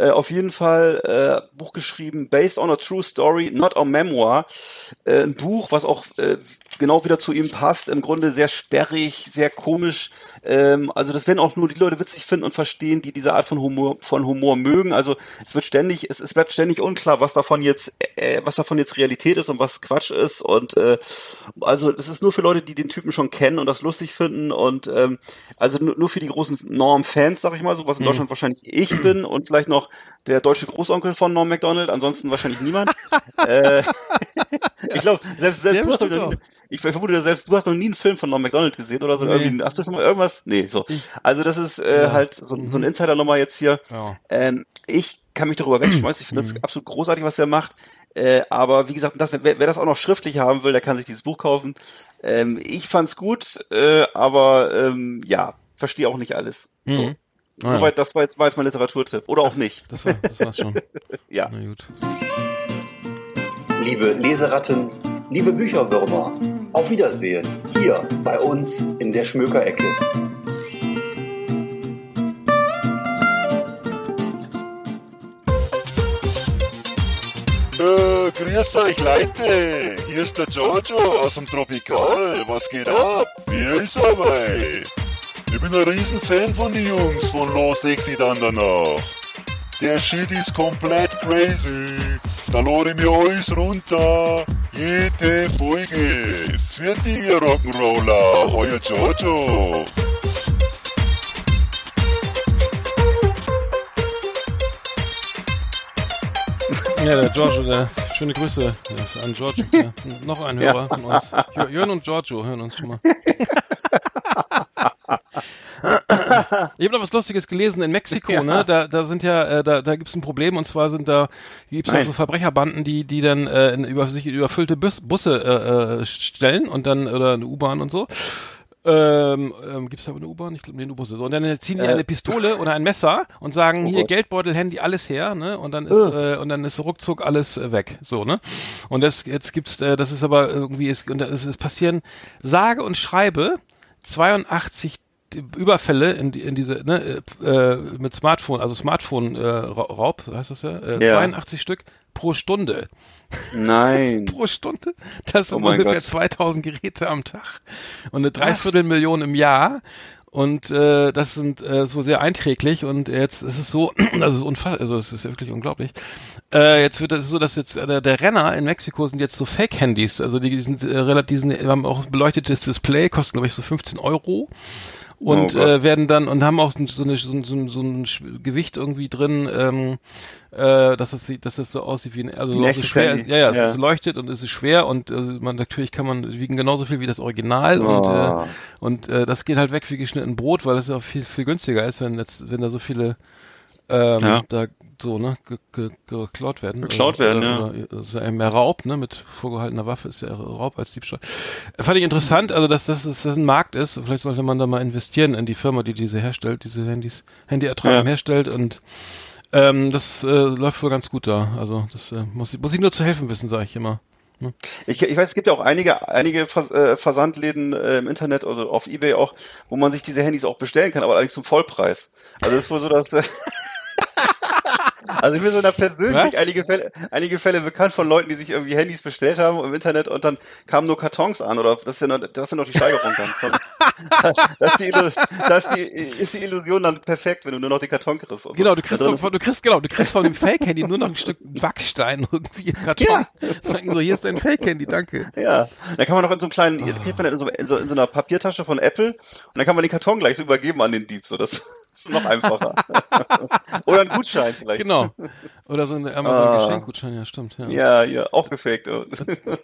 Äh, auf jeden Fall äh, Buch geschrieben, based on a true story, not a memoir. Äh, ein Buch, was auch äh, genau wieder zu ihm passt. Im Grunde sehr sperrig, sehr komisch. Ähm, also das werden auch nur die Leute witzig finden und verstehen, die diese Art von Humor, von Humor mögen. Also es wird ständig, es, es bleibt ständig unklar, was davon jetzt, äh, was davon jetzt Realität ist und was Quatsch ist. Und äh, also das ist nur für Leute, die den Typen schon kennen und das lustig finden. Und ähm, also nur, nur für die großen Norm-Fans, sag ich mal so, was in Deutschland wahrscheinlich ich bin und vielleicht noch der deutsche Großonkel von Norm Macdonald, ansonsten wahrscheinlich niemand. äh, ich glaube, selbst, selbst du hast noch nie, ich vermute, selbst du hast noch nie einen Film von Norm Macdonald gesehen oder so. Nee. Irgendwie, hast du schon mal irgendwas? Nee, so. Also das ist äh, halt so, so ein Insider nochmal jetzt hier. Ja. Ähm, ich kann mich darüber wegschmeißen. Ich finde das absolut großartig, was er macht. Äh, aber wie gesagt, das, wer, wer das auch noch schriftlich haben will, der kann sich dieses Buch kaufen. Ähm, ich fand's gut, äh, aber ähm, ja, verstehe auch nicht alles. So. Mhm. Ja. Soweit, das war jetzt, war jetzt mein Literaturtipp. Oder auch nicht. Das war, das war's schon. Ja. Na gut. Liebe Leseratten, liebe Bücherwürmer, auf Wiedersehen hier bei uns in der Schmökerecke. Äh, grüß euch Leute, hier ist der Jojo aus dem Tropikal. Was geht ab? Wie ist dabei? Ich bin ein Riesenfan von den Jungs von Los Dixie dann danach. Der Shit ist komplett crazy. Da lade ich mir alles runter. Jede Folge. Für die Rock'n'Roller, euer Jojo. Ja, der Giorgio, der schöne Grüße ja, an Giorgio. Ja. Noch ein Hörer von uns. Jörn und Giorgio hören uns schon mal. Ich habe noch was Lustiges gelesen in Mexiko, ne? Da, da sind ja, äh, da, da gibt's ein Problem und zwar sind da gibt's da so Verbrecherbanden, die, die dann äh, in, über sich überfüllte Bus, Busse äh, äh, stellen und dann oder eine U-Bahn und so. Ähm, ähm, Gibt es da eine U-Bahn? Ich glaube, nee, eine U-Busse. So. Und dann ziehen die Äh. eine Pistole oder ein Messer und sagen, Oh hier Gott. Geldbeutel, Handy, alles her, ne? Und dann ist äh, und dann ist ruckzuck alles äh, weg. So, ne? Und das jetzt gibt's, äh, das ist aber irgendwie, ist, und ist passieren sage und schreibe 82 Überfälle in, die, in diese ne, äh, äh, mit Smartphone, also Smartphone äh, Ra- Raub, heißt das ja, äh, Ja. 82 Stück pro Stunde. Nein. Pro Stunde. Das sind Oh ungefähr Gott. 2000 Geräte am Tag und eine Dreiviertelmillion im Jahr. Und äh, das sind äh, so sehr einträglich und jetzt ist es so, das ist unfassbar, also es ist ja wirklich unglaublich. Äh, jetzt wird es so, dass jetzt äh, der Renner in Mexiko sind jetzt so Fake-Handys, also die sind äh, relativ, die sind, haben auch ein beleuchtetes Display, kosten glaube ich so 15 Euro und Oh äh, werden dann und haben auch so, eine, so, ein- so, so ein Gewicht irgendwie drin, ähm, äh, dass es sieht, dass es so aussieht wie ein, also so schwer ist. Ja, ja, es Ja. ist leuchtet und es ist schwer und also man natürlich kann man wiegen genauso viel wie das Original und Oh. äh, und äh, das geht halt weg wie geschnitten Brot, weil es ja auch viel viel günstiger ist, wenn jetzt wenn da so viele ähm, Ja. da so ne ge, ge, geklaut werden. Geklaut werden, ja. Oder, das ist ja mehr Raub, ne? Mit vorgehaltener Waffe ist ja Raub als Diebstahl. Äh, Fand ich interessant, also dass das, dass das ein Markt ist. Vielleicht sollte man da mal investieren in die Firma, die diese herstellt, diese Handys, Handyertragen Ja. herstellt und ähm, das äh, läuft wohl ganz gut da. Also das äh, muss, ich- muss ich nur zu helfen wissen, sage ich immer. Ich, ich weiß, es gibt ja auch einige, einige Vers äh, Versandläden äh, im Internet, also auf Ebay auch, wo man sich diese Handys auch bestellen kann, aber allerdings zum Vollpreis. Also es ist wohl so, dass äh, also mir sind da persönlich Was? einige Fälle, einige Fälle bekannt von Leuten, die sich irgendwie Handys bestellt haben im Internet und dann kamen nur Kartons an oder das ist ja noch, das ist ja noch die Steigerung dann. Von, das, ist die, das ist, die, ist die Illusion dann perfekt, wenn du nur noch die Karton kriegst. so. Genau, du kriegst, drin von, du kriegst genau, du kriegst von dem Fake-Handy nur noch ein Stück Backstein irgendwie im Karton. Ja. Sagen so, hier ist dein Fake-Handy, danke. Ja, dann kann man noch in so einem kleinen, hier kriegt man in so, in, so, in so einer Papiertasche von Apple und dann kann man den Karton gleich so übergeben an den Dieb, so das ist noch einfacher. Oder ein Gutschein vielleicht. Genau. Oder so ein. Amazon-Geschenkgutschein, ja, stimmt. Ja. Ja, ja, auch gefaked.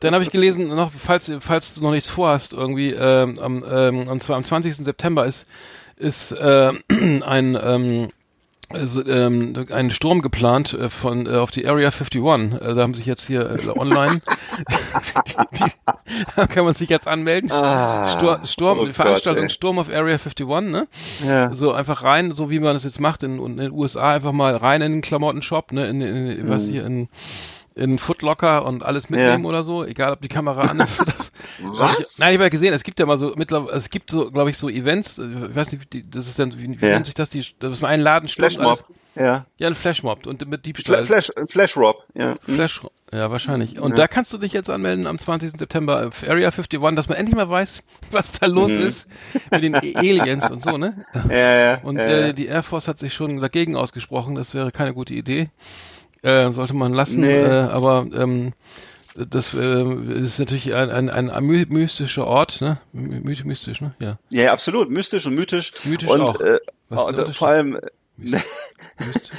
Dann habe ich gelesen, noch, falls, falls du noch nichts vorhast, irgendwie, ähm, am, ähm, und zwar am 20. September ist, ist äh, ein, ähm, also, ähm, ein Sturm geplant äh, von äh, auf die Area 51. Äh, da haben sich jetzt hier äh, online, die, da kann man sich jetzt anmelden. Stur, Sturm, oh Gott, Veranstaltung ey. Sturm auf Area 51, ne? Ja. So einfach rein, so wie man das jetzt macht in, in den USA, einfach mal rein in den Klamottenshop, ne? In, in, in was hier in in Footlocker und alles mitnehmen Ja. oder so, egal ob die Kamera an ist. Das, Was? Ich, nein, ich habe ja gesehen, es gibt ja mal so mittlerweile, es gibt so, glaube ich, so Events, ich weiß nicht, wie die, das ist dann, wie, wie Ja. nennt sich das, die, dass man einen Laden stürmt, Flashmob. Ja. Ja, ein Flashmob und mit Diebstahl. Fla Flash, Flash Rob. Ja. Flash, ja, wahrscheinlich. Und Ja. da kannst du dich jetzt anmelden am 20. September auf Area 51, dass man endlich mal weiß, was da los Mhm. ist mit den Aliens und so, ne? Ja, ja, Und ja, äh, die Air Force hat sich schon dagegen ausgesprochen, das wäre keine gute Idee. Äh, sollte man lassen, Nee. äh, aber ähm, das äh, ist natürlich ein, ein, ein, ein my- mystischer Ort, ne? My my- mystisch, ne? Ja. Ja, absolut. Mystisch und mythisch. Mythisch und, auch. Äh, und, äh, Unterschied? vor allem und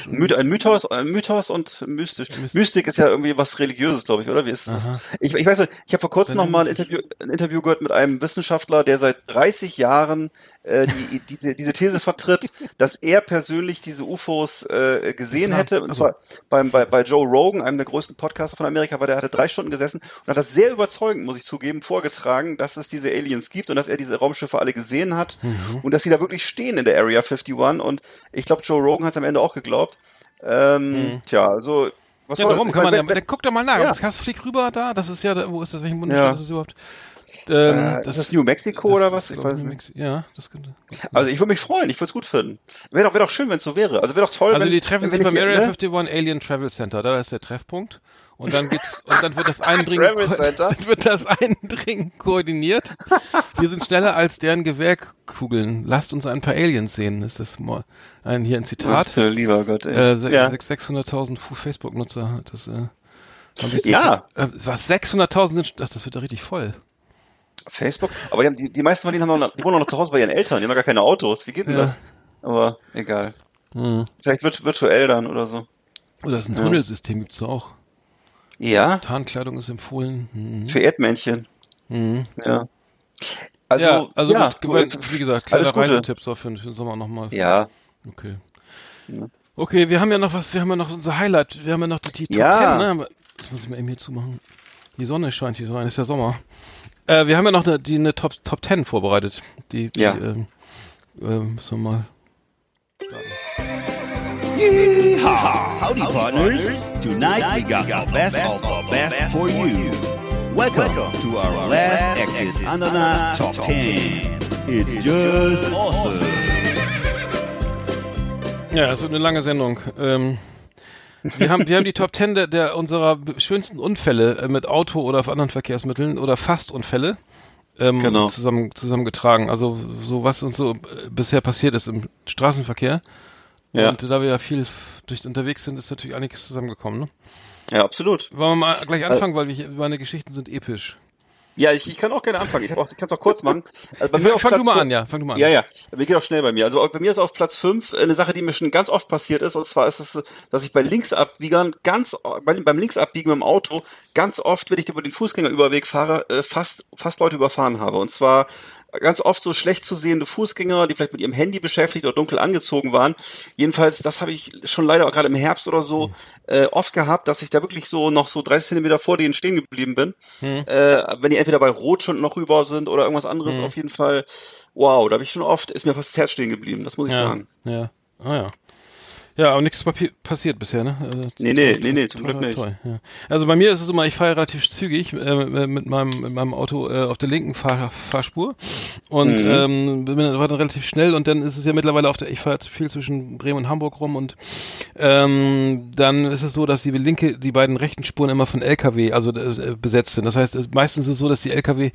Myth, ein Mythos, ein Mythos und mystisch. Mystik ist ja irgendwie was Religiöses, glaube ich, oder? Wie ist das? Aha. Ich, ich weiß nicht, ich habe vor kurzem Dann noch mal ein mystisch. Interview, ein Interview gehört mit einem Wissenschaftler, der seit 30 Jahren äh, die, diese, diese These vertritt, dass er persönlich diese UFOs äh, gesehen hätte. Und also- zwar beim, bei, bei Joe Rogan, einem der größten Podcaster von Amerika, weil der hatte drei Stunden gesessen und hat das sehr überzeugend, muss ich zugeben, vorgetragen, dass es diese Aliens gibt und dass er diese Raumschiffe alle gesehen hat Mhm. und dass sie da wirklich stehen in der Area 51. Und ich glaube, Joe Rogan hat es am Ende auch geglaubt. Ähm, Tja, also was. Ja, das? kann man ja, guck doch mal nach. Ja. Das kannst flieg rüber da, das ist ja, da- wo ist das, welchen Bundesstaat Ja. ist das überhaupt? Ähm, Äh, ist das New Mexico oder was? Ich weiß nicht. Ja, das könnte. Also ich würde mich freuen, ich würde es gut finden. Wäre doch, wär doch schön, wenn es so wäre. Also wäre doch toll, Also wenn die treffen wenn sich ich beim Area ne? 51 Alien Travel Center, da ist der Treffpunkt. Und dann geht's, und dann wird das Eindringen, wird das Eindringen koordiniert. Wir sind schneller als deren Gewehrkugeln. Lasst uns ein paar Aliens sehen, ist das mal ein, hier ein Zitat. Ach, lieber Gott, ey. Äh, ja. sechs- 600.000 Fu- Facebook-Nutzer hat das, äh, Ja. Äh, was, 600.000 sind, ach, das wird ja richtig voll. Facebook. Aber die, haben, die, die meisten von denen haben noch, die wohnen noch zu Hause bei ihren Eltern, die haben gar keine Autos. Wie geht denn Ja. das? Aber egal. Hm. Vielleicht wird virtuell dann oder so. Oder das ist ein Tunnelsystem gibt's da auch. Ja, Tarnkleidung ist empfohlen. Mhm. für Erdmännchen. Ja. Also, ja, also ja, gut, du, wie gesagt, kleine alles Gute. Reisetipps auch für, für den Sommer nochmal. Ja, Okay. Okay, wir haben ja noch was, wir haben ja noch unser Highlight, wir haben ja noch die, die Top Ja. 10, ne? Das muss ich mal eben hier zumachen. Die Sonne scheint hier so rein, ist ja Sommer. Äh, wir haben ja noch eine, die, eine Top, Top 10 vorbereitet. Die, die Ja. ähm, äh, müssen wir mal Yeehaw! Howdy, partners. Tonight we got the best of the best for you. Welcome to our last Exit Ananas Top 10. It's just awesome. Ja, es wird eine lange Sendung. Ähm, wir haben, wir haben die Top 10 der, der unserer schönsten Unfälle äh, mit Auto oder auf anderen Verkehrsmitteln oder Fastunfälle ähm, Genau. zusammen, zusammengetragen. Also so was uns so äh, bisher passiert ist im Straßenverkehr. Ja. Und da wir ja viel durch unterwegs sind, ist natürlich einiges zusammengekommen. Ne? Ja, absolut. Wollen wir mal gleich anfangen, weil wir, meine Geschichten sind episch. Ja, ich, ich kann auch gerne anfangen. Ich, auch, ich kann es auch kurz machen. Also bei Fang- auf fang Platz du mal an, ja, fang du mal an. Ja, ja. Mir geht auch schnell bei mir. Also bei mir ist auf Platz 5 eine Sache, die mir schon ganz oft passiert ist. Und zwar ist es, dass ich bei Linksabbiegern ganz, bei, beim Linksabbiegen dem Auto ganz oft, wenn ich über den Fußgängerüberweg fahre, äh, fast, fast Leute überfahren habe. Und zwar ganz oft so schlecht zu sehende Fußgänger, die vielleicht mit ihrem Handy beschäftigt oder dunkel angezogen waren. Jedenfalls, das habe ich schon leider auch gerade im Herbst oder so äh, oft gehabt, dass ich da wirklich so noch so 30 Zentimeter vor denen stehen geblieben bin. Äh, wenn die entweder bei Rot schon noch rüber sind oder irgendwas anderes, auf jeden Fall. Wow, da habe ich schon oft, ist mir fast das Herz stehen geblieben, das muss ich Ja, sagen. ja. Ah ja. Ja, aber nichts passiert bisher, ne? Also, Nee, nee, nee, nee, zum Glück nicht. ja. Also bei mir ist es immer, ich fahre relativ zügig äh, mit meinem mit meinem Auto äh, auf der linken Fahr Fahrspur und Mhm. ähm, bin dann, war dann relativ schnell und dann ist es ja mittlerweile auf der, ich fahre viel zwischen Bremen und Hamburg rum und ähm, dann ist es so, dass die linke, die beiden rechten Spuren immer von LKW, also äh, besetzt sind. Das heißt, es, meistens ist es so, dass die LKW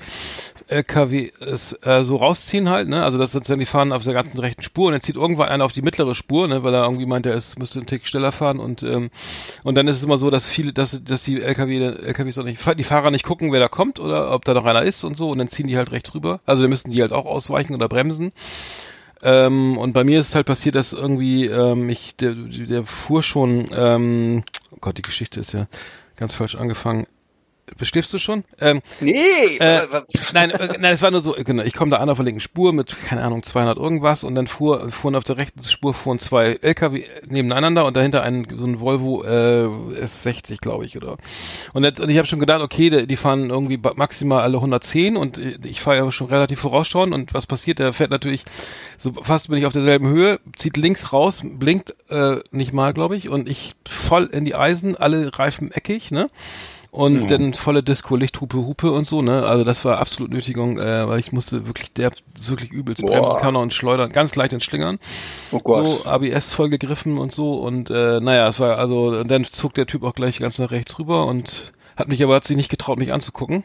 LKW es äh, so rausziehen halt, ne? Also das sozusagen die fahren auf der ganzen rechten Spur und dann zieht irgendwann einer auf die mittlere Spur, ne? Weil er irgendwie meint, er ist, müsste einen Tick schneller fahren und ähm, und dann ist es immer so, dass viele, dass dass die LKW LKWs auch nicht, die Fahrer nicht gucken, wer da kommt oder ob da noch einer ist und so und dann ziehen die halt rechts rüber. Also dann müssten die halt auch ausweichen oder bremsen. Ähm, und bei mir ist es halt passiert, dass irgendwie ähm, ich der, der fuhr schon, ähm, oh Gott, die Geschichte ist ja ganz falsch angefangen. Beschläfst du schon? Ähm, Nee, äh, nein, äh, nein, es war nur so, äh, genau, ich komme da an auf der linken Spur mit, keine Ahnung, 200 irgendwas und dann fuhr, fuhren auf der rechten Spur fuhren zwei LKW nebeneinander und dahinter ein, so ein Volvo äh, S60, glaube ich, oder. Und, jetzt, und ich habe schon gedacht, okay, die, die fahren irgendwie maximal alle 110 und äh, ich fahre ja schon relativ vorausschauend und was passiert? Der fährt natürlich, so fast bin ich auf derselben Höhe, zieht links raus, blinkt äh, nicht mal, glaube ich, und ich voll in die Eisen, alle Reifen eckig, ne? Und dann volle Disco, Lichthupe, Hupe und so, ne? Also das war absolut Nötigung, äh, weil ich musste wirklich der wirklich übelst Boah. bremsen kann und schleudern, ganz leicht ins Schlingern. Oh Gott. So, ABS voll gegriffen und so und äh, naja, es war also dann zog der Typ auch gleich ganz nach rechts rüber und hat mich aber hat sich nicht getraut, mich anzugucken.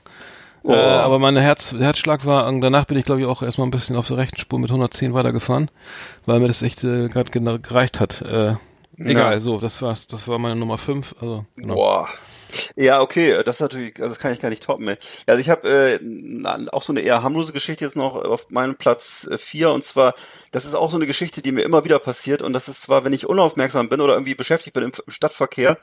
Oh. Äh, aber mein Herz, Herzschlag war, und danach bin ich glaube ich auch erstmal ein bisschen auf der rechten Spur mit 110 weitergefahren, weil mir das echt äh, gerade gereicht hat. Äh, egal, Ja. so, das war das war meine Nummer 5, also genau. Boah. Ja, okay, das ist natürlich, also das kann ich gar nicht toppen. Ey. Also ich habe äh, auch so eine eher harmlose Geschichte jetzt noch auf meinem Platz äh, vier und zwar, das ist auch so eine Geschichte, die mir immer wieder passiert und das ist zwar, wenn ich unaufmerksam bin oder irgendwie beschäftigt bin im, im Stadtverkehr,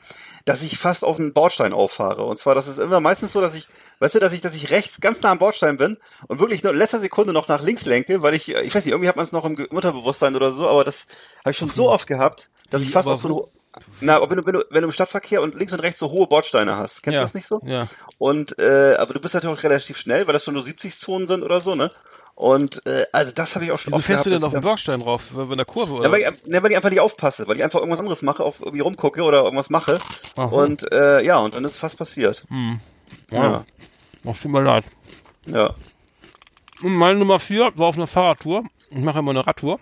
dass ich fast auf einen Bordstein auffahre. Und zwar, das ist immer meistens so, dass ich, weißt du, dass ich, dass ich rechts ganz nah am Bordstein bin und wirklich nur in letzter Sekunde noch nach links lenke, weil ich, ich weiß nicht, irgendwie hat man es noch im Unterbewusstsein oder so, aber das habe ich schon so oft gehabt, dass ich fast auf so eine na, wenn du, wenn du, wenn du im Stadtverkehr und links und rechts so hohe Bordsteine hast. Kennst Ja, du das nicht so? ja. Und, äh, aber du bist natürlich auch relativ schnell, weil das schon nur 70-Zonen sind oder so, ne? Und, äh, also das habe ich auch schon Wieso oft fährst du gehabt, denn auf den Bordstein drauf? In der Kurve oder? ja, weil, ich, ne, weil ich einfach nicht aufpasse, weil ich einfach irgendwas anderes mache, auf irgendwie rumgucke oder irgendwas mache. Aha. Und äh, ja, und dann ist fast passiert. Ja. Ach, tut mir leid. Ja. Und meine Nummer 4 war auf einer Fahrradtour. Ich mache immer eine Radtour.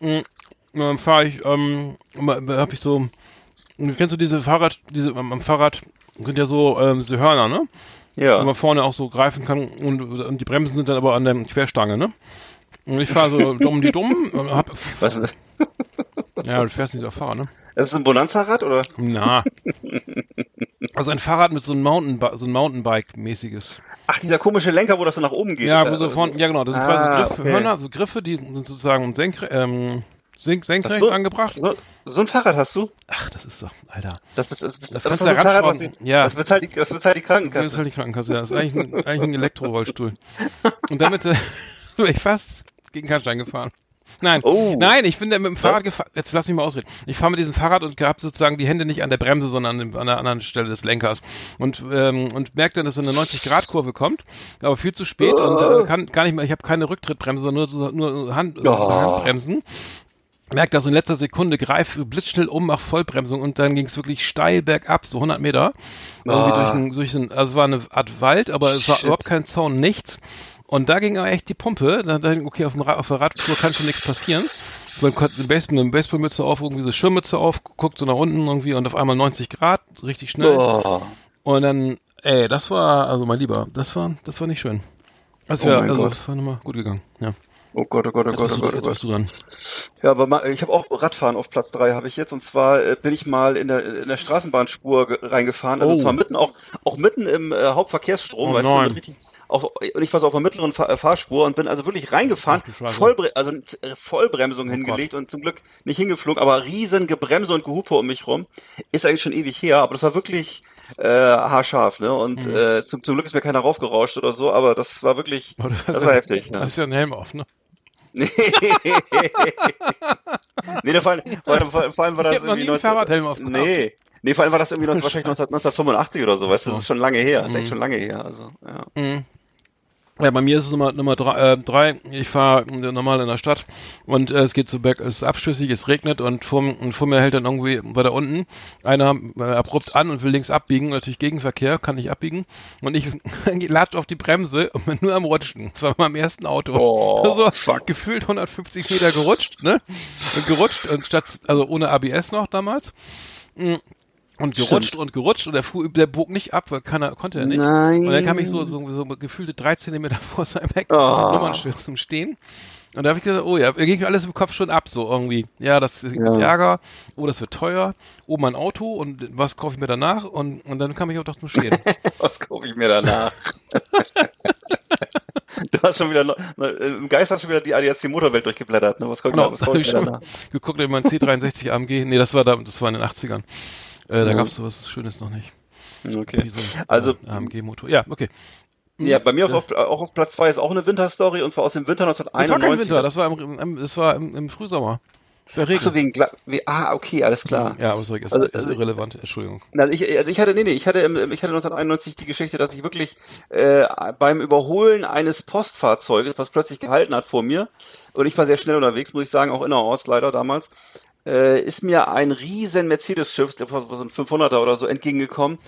Und dann fahre ich, ähm, habe ich so, kennst du diese Fahrrad, diese am Fahrrad sind ja so ähm, so Hörner, ne? Wo Ja. man vorne auch so greifen kann und, und die Bremsen sind dann aber an der Querstange, ne? Und ich fahre so dumm die dumm und hab, Was ist ja, du fährst nicht auf Fahrrad, ne? das? Ist ein Bonanza-Rad oder? Na. Also ein Fahrrad mit so einem Mountainbike, so ein Mountainbike-mäßiges. Ach, dieser komische Lenker, wo das so nach oben geht. Ja, wo so vorne, ja genau, das sind Ah, zwei so Griff, okay. Hörner, so Griffe, die sind sozusagen senkre ähm, senk senkrecht so. angebracht. So, so ein Fahrrad hast du? Ach, das ist doch, Alter. Das, das, das, das, Das das kannst ist du so ein Fahrrad, was ja. das bezahlt die, das bezahlt die Das Krankenkasse. ist halt die Krankenkasse, ja. Das ist eigentlich ein, eigentlich ein Elektrorollstuhl. Und damit äh, bin ich fast gegen Kannstein gefahren. Nein, Oh. nein, ich bin da mit dem Fahrrad gefahren. Jetzt lass mich mal ausreden. Ich fahre mit diesem Fahrrad und habe sozusagen die Hände nicht an der Bremse, sondern an, dem, an der anderen Stelle des Lenkers und ähm, und merke dann, dass so eine 90 Grad Kurve kommt, aber viel zu spät und äh, kann gar nicht mehr. Ich habe keine Rücktrittbremse, sondern nur so, nur Hand, so Handbremsen. Merkt das in letzter Sekunde, greif blitzschnell um, mach Vollbremsung und dann ging es wirklich steil bergab, so 100 Meter. Irgendwie durch ein, durch ein, also es war eine Art Wald, aber es war Shit. überhaupt kein Zaun, nichts. Und da ging aber echt die Pumpe. Da dachte ich, okay, auf, dem Ra auf der Radtour kann schon nichts passieren. Man hat eine Baseball, eine Baseballmütze auf, irgendwie so Schirmmütze auf, guckt so nach unten irgendwie und auf einmal 90 Grad, richtig schnell. Oh. Und dann, ey, das war, also mein Lieber, das war, das war nicht schön. Das Oh wär, mein also, Gott. das war nochmal gut gegangen. Ja. Oh Gott, oh Gott, oh Gott, oh du, Gott, oh Gott. du. Ja, aber ich habe auch Radfahren auf Platz drei habe ich jetzt und zwar äh, bin ich mal in der in der Straßenbahnspur ge- reingefahren, also Oh. zwar mitten auch auch mitten im äh, Hauptverkehrsstrom, Oh weißt du, nein. mit richtig auch, und ich war so auf der mittleren Fahr äh, Fahrspur und bin also wirklich reingefahren, du. Vollbre also äh, Vollbremsung Oh hingelegt und zum Glück nicht hingeflogen, aber riesen Gebremse und Gehupe um mich rum. Ist eigentlich schon ewig her, aber das war wirklich äh, haarscharf, ne? Und Mhm. äh, zum, zum Glück ist mir keiner raufgerauscht oder so, aber das war wirklich, Oh, du das war heftig. Da Ja. ist ja ein Helm auf, ne? Nee. nee, der Fall, vor, allem- vor, vor allem war das Ich noch irgendwie einen Fahrradhelm aufgehabt. Nee. Nee, vor allem war das irgendwie 19, wahrscheinlich 19, 1985 oder so, weißt du, das ist schon lange her, das Mhm. ist echt schon lange her, also, ja. Ja, bei mir ist es Nummer, Nummer drei, äh, drei. Ich fahre normal in der Stadt und äh, es geht so berg, es ist abschüssig, es regnet und vor, und vor mir hält dann irgendwie weiter unten einer äh, abrupt an und will links abbiegen, natürlich Gegenverkehr, kann nicht abbiegen und ich latsche auf die Bremse und bin nur am Rutschen. Das war beim ersten Auto. Oh, so fuck. gefühlt 150 Meter gerutscht, ne? Und gerutscht und statt, also ohne ABS noch damals. Mm. Und gerutscht Stimmt. und gerutscht und der, fuhr, der bog nicht ab, weil keiner konnte er nicht. Nein. Und dann kam ich so, so, so gefühlte drei Zentimeter vor seinem Heck Oh. Nummernschild zum Stehen. Und da habe ich gedacht, oh ja, da ging mir alles im Kopf schon ab, so irgendwie. Ja, das ist Ja. Ärger, oh, das wird teuer, oh, mein Auto und was kaufe ich mir danach? Und, und dann kam ich auch doch zum Stehen. Was kaufe ich mir danach? du hast schon wieder, ne, im Geist hast du wieder die ADAC Motorwelt durchgeblättert, ne? Was kaufe Genau, was habe ich schon danach? geguckt, in mein C63 AMG. Nee, das war da, das war in den 80ern. Äh, da Ja. gab's sowas Schönes noch nicht. Okay. So ein, Also, äh, AMG-Motor. Ja, okay. ja, bei mir auf, auf, auch auf Platz zwei ist auch eine Winterstory und zwar aus dem Winter Das war 1991. kein Winter, das war im, im, das war im, im Frühsommer. Regen. Ach so, wegen, Gla- wie, ah, okay, alles klar. ja, aber sorry, ist, Also- ist also- irrelevant, Entschuldigung. Also ich, also ich hatte, nee, nee, ich hatte, ich hatte 1991 die Geschichte, dass ich wirklich äh, beim Überholen eines Postfahrzeuges, was plötzlich gehalten hat vor mir, und ich war sehr schnell unterwegs, muss ich sagen, auch innerorts leider damals, äh, ist mir ein riesen Mercedes-Schiff, so ein 500er oder so, entgegengekommen.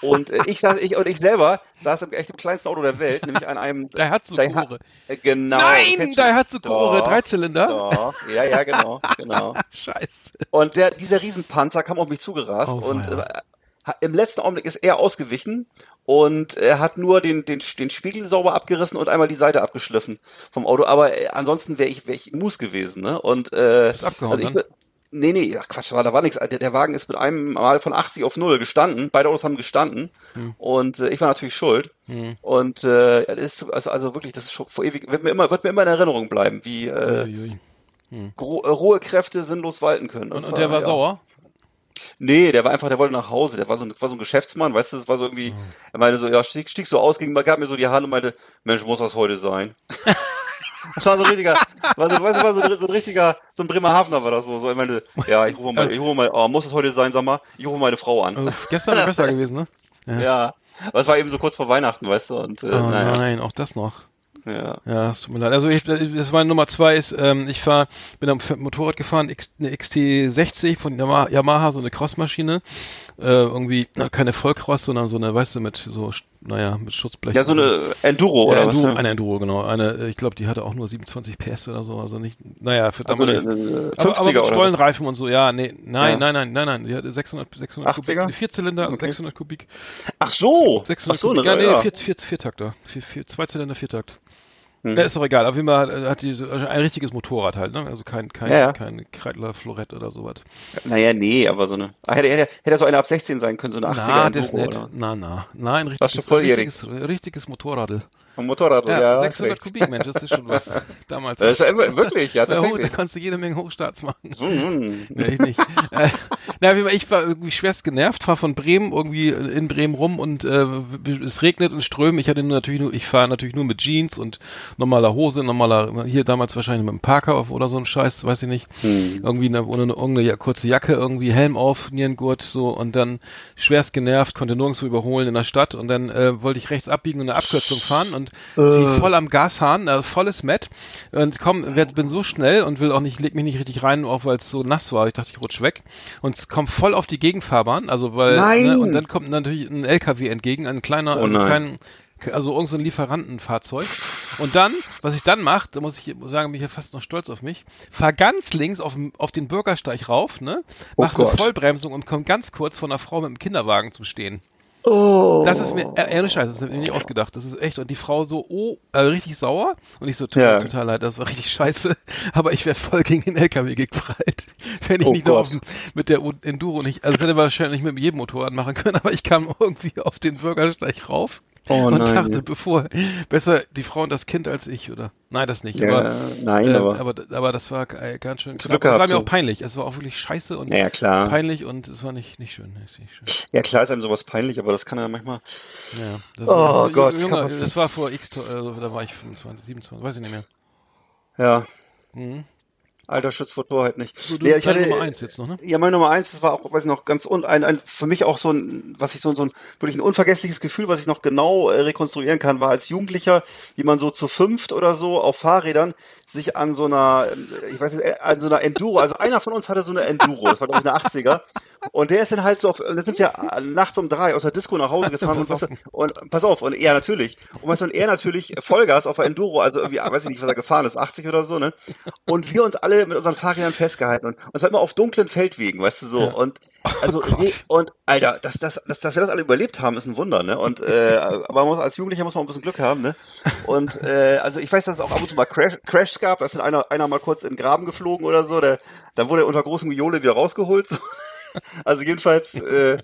Und äh, ich saß, ich und ich selber saß im echt im kleinsten Auto der Welt, nämlich an einem Daihatsu Daiha- Kore. äh, Genau. Nein, Daihatsu Doch, Dreizylinder. Doch, ja, ja, genau, genau. Scheiße. Und der, dieser Riesenpanzer kam auf mich zugerast Oh, und äh, im letzten Augenblick ist er ausgewichen und er hat nur den, den, den Spiegel sauber abgerissen und einmal die Seite abgeschliffen vom Auto. Aber äh, ansonsten wäre ich, wär ich Mus gewesen, ne? Und äh, Bist abgehauen ich, dann? Nee, nee, ach Quatsch, war, da war nichts. Der, der Wagen ist mit einem Mal von 80 auf 0 gestanden. Beide Autos haben gestanden. Hm. Und äh, ich war natürlich schuld. Und äh, das ist also, also wirklich, das ist schon vor ewig, wird mir immer, wird mir immer in Erinnerung bleiben, wie äh, gro- äh, rohe Kräfte sinnlos walten können. Und, und der war ja. sauer? Nee, der war einfach, der wollte nach Hause. Der war so, ein- war so ein Geschäftsmann, weißt du, das war so irgendwie, er meinte so, ja, stieg, stieg so aus, ging, gab mir so die Hand und meinte, Mensch, muss das heute sein? das war so ein richtiger, war so, weißt du, war so, ein- so ein richtiger, so ein Bremerhavener war das so, so, er meinte, ja, ich rufe mal, ich rufe mal, oh, muss das heute sein, sag mal, ich rufe meine Frau an. Oh, gestern wäre besser gewesen, ne? Ja. Aber es war eben so kurz vor Weihnachten, weißt du, und, äh, Oh naja, nein, auch das noch. ja. Ja, es tut mir leid. Also ich, das meine Nummer zwei ist, ähm, ich fahr, bin am Motorrad gefahren, X, eine XT60 von Yamaha, Yamaha so eine Crossmaschine. Äh, irgendwie na, keine Vollcross, sondern so eine, weißt du, mit so, naja, mit Schutzblech. Ja, so eine Enduro, ja, oder Enduro, was? eine Enduro, genau. Eine, äh, ich glaube, die hatte auch nur 27 PS oder so, also nicht, naja, für Also eine, eine aber, 50er aber was? Stollenreifen und so, ja, nee, nein, Ja. nein, nein, nein, nein, die hatte 600, 600 Kubik, 80er? eine Vierzylinder, Okay. 600 Kubik, Ach so! 600 Ach so, Kubik, eine, ja, nee, ja. Vier, vier, Viertakter, vier, vier, Zweizylinder, Viertakt. Hm. Ja, ist doch egal. Auf jeden Fall hat die so- also ein richtiges Motorrad halt, ne? Also kein, kein, Ja, ja. kein Kreidler Florett oder sowas. Naja, nee, aber so eine, ah, hätte, hätte, hätte so eine ab 16 sein können, so eine 80er Na, das ist nett. Na, na. Nein, richtiges, richtiges, richtiges Motorradl. Am Motorrad, Ja, ja. 600 recht. Kubik, Mensch, das ist schon was. Damals. Das ist wirklich, ja, Da, hoch- da tatsächlich. kannst du jede Menge Hochstarts machen. Mhm. Nee, ich nicht. äh, na, ich war irgendwie schwerst genervt, fahr von Bremen irgendwie in Bremen rum und äh, es regnet und strömt. Ich hatte nur natürlich nur, ich fahre natürlich nur mit Jeans und normaler Hose, normaler, hier damals wahrscheinlich mit einem Parker auf oder so ein Scheiß, weiß ich nicht. Irgendwie eine, ohne eine, irgendeine kurze Jacke, irgendwie Helm auf, Nierengurt, so und dann schwerst genervt, konnte nirgendwo überholen in der Stadt und dann äh, wollte ich rechts abbiegen und eine Abkürzung fahren und sie voll am Gashahn, äh, volles Met und komm, werd, bin so schnell und will auch nicht, leg mich nicht richtig rein, auch weil es so nass war. Ich dachte, ich rutsch weg und es kommt voll auf die Gegenfahrbahn, also weil Nein! Ne, und dann kommt natürlich ein LKW entgegen, ein kleiner, Oh also kein also irgend so Lieferantenfahrzeug. Und dann, was ich dann mache, da muss ich sagen, bin ich ja fast noch stolz auf mich, fahr ganz links auf, auf den Bürgersteig rauf, ne, Oh mach eine Gott. Vollbremsung und komm ganz kurz von einer Frau mit dem Kinderwagen zum Stehen. Oh. Das ist mir, äh, ehrlich Scheiße, das ist mir nicht ausgedacht. Das ist echt, und die Frau so, oh, äh, richtig sauer. Und ich so, tut Ja. mir total leid, das war richtig scheiße. Aber ich wäre voll gegen den LKW geprallt. Wenn ich Oh nicht auf dem, mit der Enduro nicht, also das hätte wahrscheinlich mit jedem Motorrad machen können, aber ich kam irgendwie auf den Bürgersteig rauf. Oh und nein, dachte, bevor, besser die Frau und das Kind als ich, oder? Nein, das nicht. Ja, aber, nein, äh, aber- aber, aber das war äh, ganz schön. Glück Es war mir auch peinlich. Es war auch wirklich scheiße und Ja, klar. peinlich und es war nicht, nicht schön. Nicht, nicht schön. Ja, klar ist einem sowas peinlich, aber das kann ja manchmal. Ja, das Oh war, Gott, das Junge, kann was- das war vor X, also da war ich 25, 27, weiß ich nicht mehr. Ja. Mhm. Alter Schutz vor Torheit nicht. So, du, Nee, ich hatte, Nummer eins jetzt noch, ne? Ja, meine Nummer eins, das war auch, weiß ich noch, ganz un, ein, ein, für mich auch so ein, was ich so, so ein, wirklich ein unvergessliches Gefühl, was ich noch genau äh, rekonstruieren kann, war als Jugendlicher, wie man so zu fünft oder so auf Fahrrädern sich an so einer, ich weiß nicht, an so einer Enduro, also einer von uns hatte so eine Enduro, das war glaube ich eine 80er, und der ist dann halt so auf, da sind wir nachts um drei aus der Disco nach Hause gefahren und, was, und pass auf, und er natürlich, und was und er natürlich Vollgas auf der Enduro, also irgendwie, weiß ich nicht, was er gefahren ist, 80 oder so, ne, und wir uns alle mit unseren Fahrrädern festgehalten und, und es war immer auf dunklen Feldwegen, weißt du so, und also Oh nee, und Alter, dass, dass, dass, dass wir das alle überlebt haben, ist ein Wunder, ne? Und äh, aber man muss, als Jugendlicher muss man ein bisschen Glück haben, ne? Und äh, also ich weiß, dass es auch ab und zu mal Crash, Crashs gab, da ist einer, einer mal kurz in den Graben geflogen oder so, der, dann wurde er unter großem Gejohle wieder rausgeholt. So. Also jedenfalls, äh,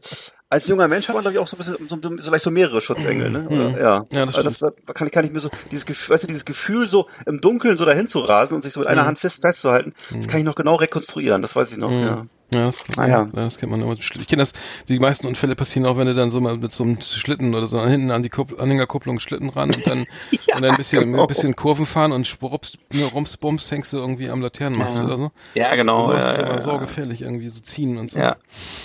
als junger Mensch hat man, glaube ich, auch so ein bisschen, so, so, vielleicht so mehrere Schutzengel, ne? Oder, ja. Mhm. Ja, das also das kann ich, kann ich mir so, dieses Gefühl, weißt du, dieses Gefühl, so im Dunkeln so dahin zu rasen und sich so mit Mhm. einer Hand fest festzuhalten, das kann ich noch genau rekonstruieren, das weiß ich noch, ja. Ja, das, Ah, ja. das kennt man immer. Ich kenne das, die meisten Unfälle passieren auch, wenn du dann so mal mit so einem Schlitten oder so hinten an die Kupp Anhängerkupplung Schlitten ran und dann, und dann ein bisschen, genau. ein bisschen Kurven fahren und sprupps, ne, rumsbums hängst du irgendwie am Laternenmast oder so. Ja, genau. Also das ja, ist ja, immer ja. saugefährlich irgendwie so ziehen und so. Ja,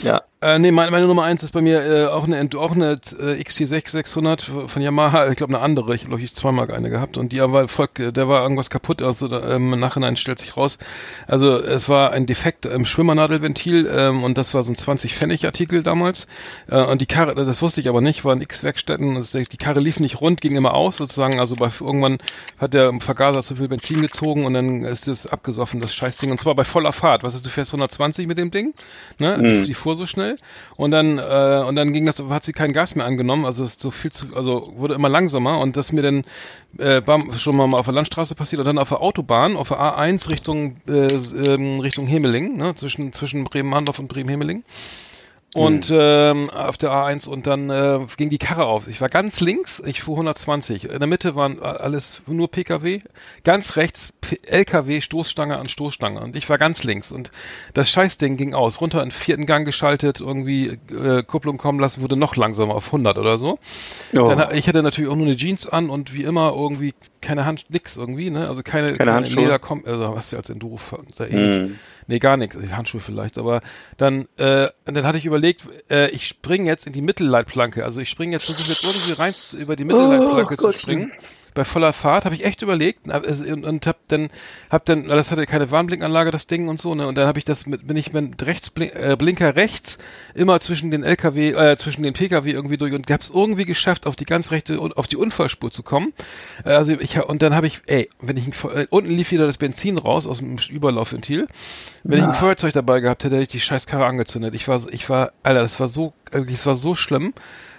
ja. Äh, nee, meine, meine Nummer eins ist bei mir äh, auch eine auch eine äh, XT600 von Yamaha, ich glaube eine andere, ich glaube ich zweimal eine gehabt. Und die war voll, der war irgendwas kaputt, also da, ähm, im Nachhinein stellt sich raus. Also es war ein Defekt im Schwimmernadelventil ähm, und das war so ein 20 Pfennig Artikel damals. Äh, und die Karre, das wusste ich aber nicht, waren X Werkstätten, das, die Karre lief nicht rund, ging immer aus sozusagen, also bei irgendwann hat der Vergaser zu viel Benzin gezogen und dann ist das abgesoffen, das Scheißding. Und zwar bei voller Fahrt, was ist, du fährst 120 mit dem Ding, ne, die fuhr so schnell und dann äh, und dann ging das, hat sie kein Gas mehr angenommen, also ist so viel zu, also wurde immer langsamer und das mir dann äh, war schon mal auf der Landstraße passiert und dann auf der Autobahn, auf der A1 Richtung äh, ähm, Richtung Hemeling, ne, zwischen zwischen Bremen-Handorf und Bremen-Hemeling. Und ähm, auf der A1 und dann äh, ging die Karre auf. Ich war ganz links, ich fuhr 120. In der Mitte waren alles nur PKW, ganz rechts P LKW, Stoßstange an Stoßstange und ich war ganz links und das Scheißding ging aus, runter in vierten Gang geschaltet, irgendwie äh, Kupplung kommen lassen, wurde noch langsamer auf 100 oder so. Oh. Dann, ich hatte natürlich auch nur eine Jeans an und wie immer irgendwie keine Hand, nix irgendwie, ne? Also keine, keine, Handschuhe? Lederkom also was ja als Enduro sehr ähnlich. Nee, gar nichts. Handschuhe vielleicht, aber dann, äh, dann hatte ich überlegt, äh, ich springe jetzt in die Mittelleitplanke. Also ich springe jetzt, versuche jetzt irgendwie rein über die Mittelleitplanke Oh, zu Gott. springen. Bei voller Fahrt habe ich echt überlegt und, und, hab dann hab dann das hatte keine Warnblinkanlage das Ding und so ne und dann habe ich das mit bin ich mit rechts äh, Blinker rechts immer zwischen den LKW äh, zwischen den PKW irgendwie durch und hab's irgendwie geschafft auf die ganz rechte und auf die Unfallspur zu kommen. Äh, also ich und dann habe ich ey wenn ich ein, äh, unten lief wieder das Benzin raus aus dem Überlaufventil. Wenn ich ein Feuerzeug dabei gehabt hätte hätte ich die scheiß Karre angezündet. Ich war ich war Alter das war so wirklich es war so schlimm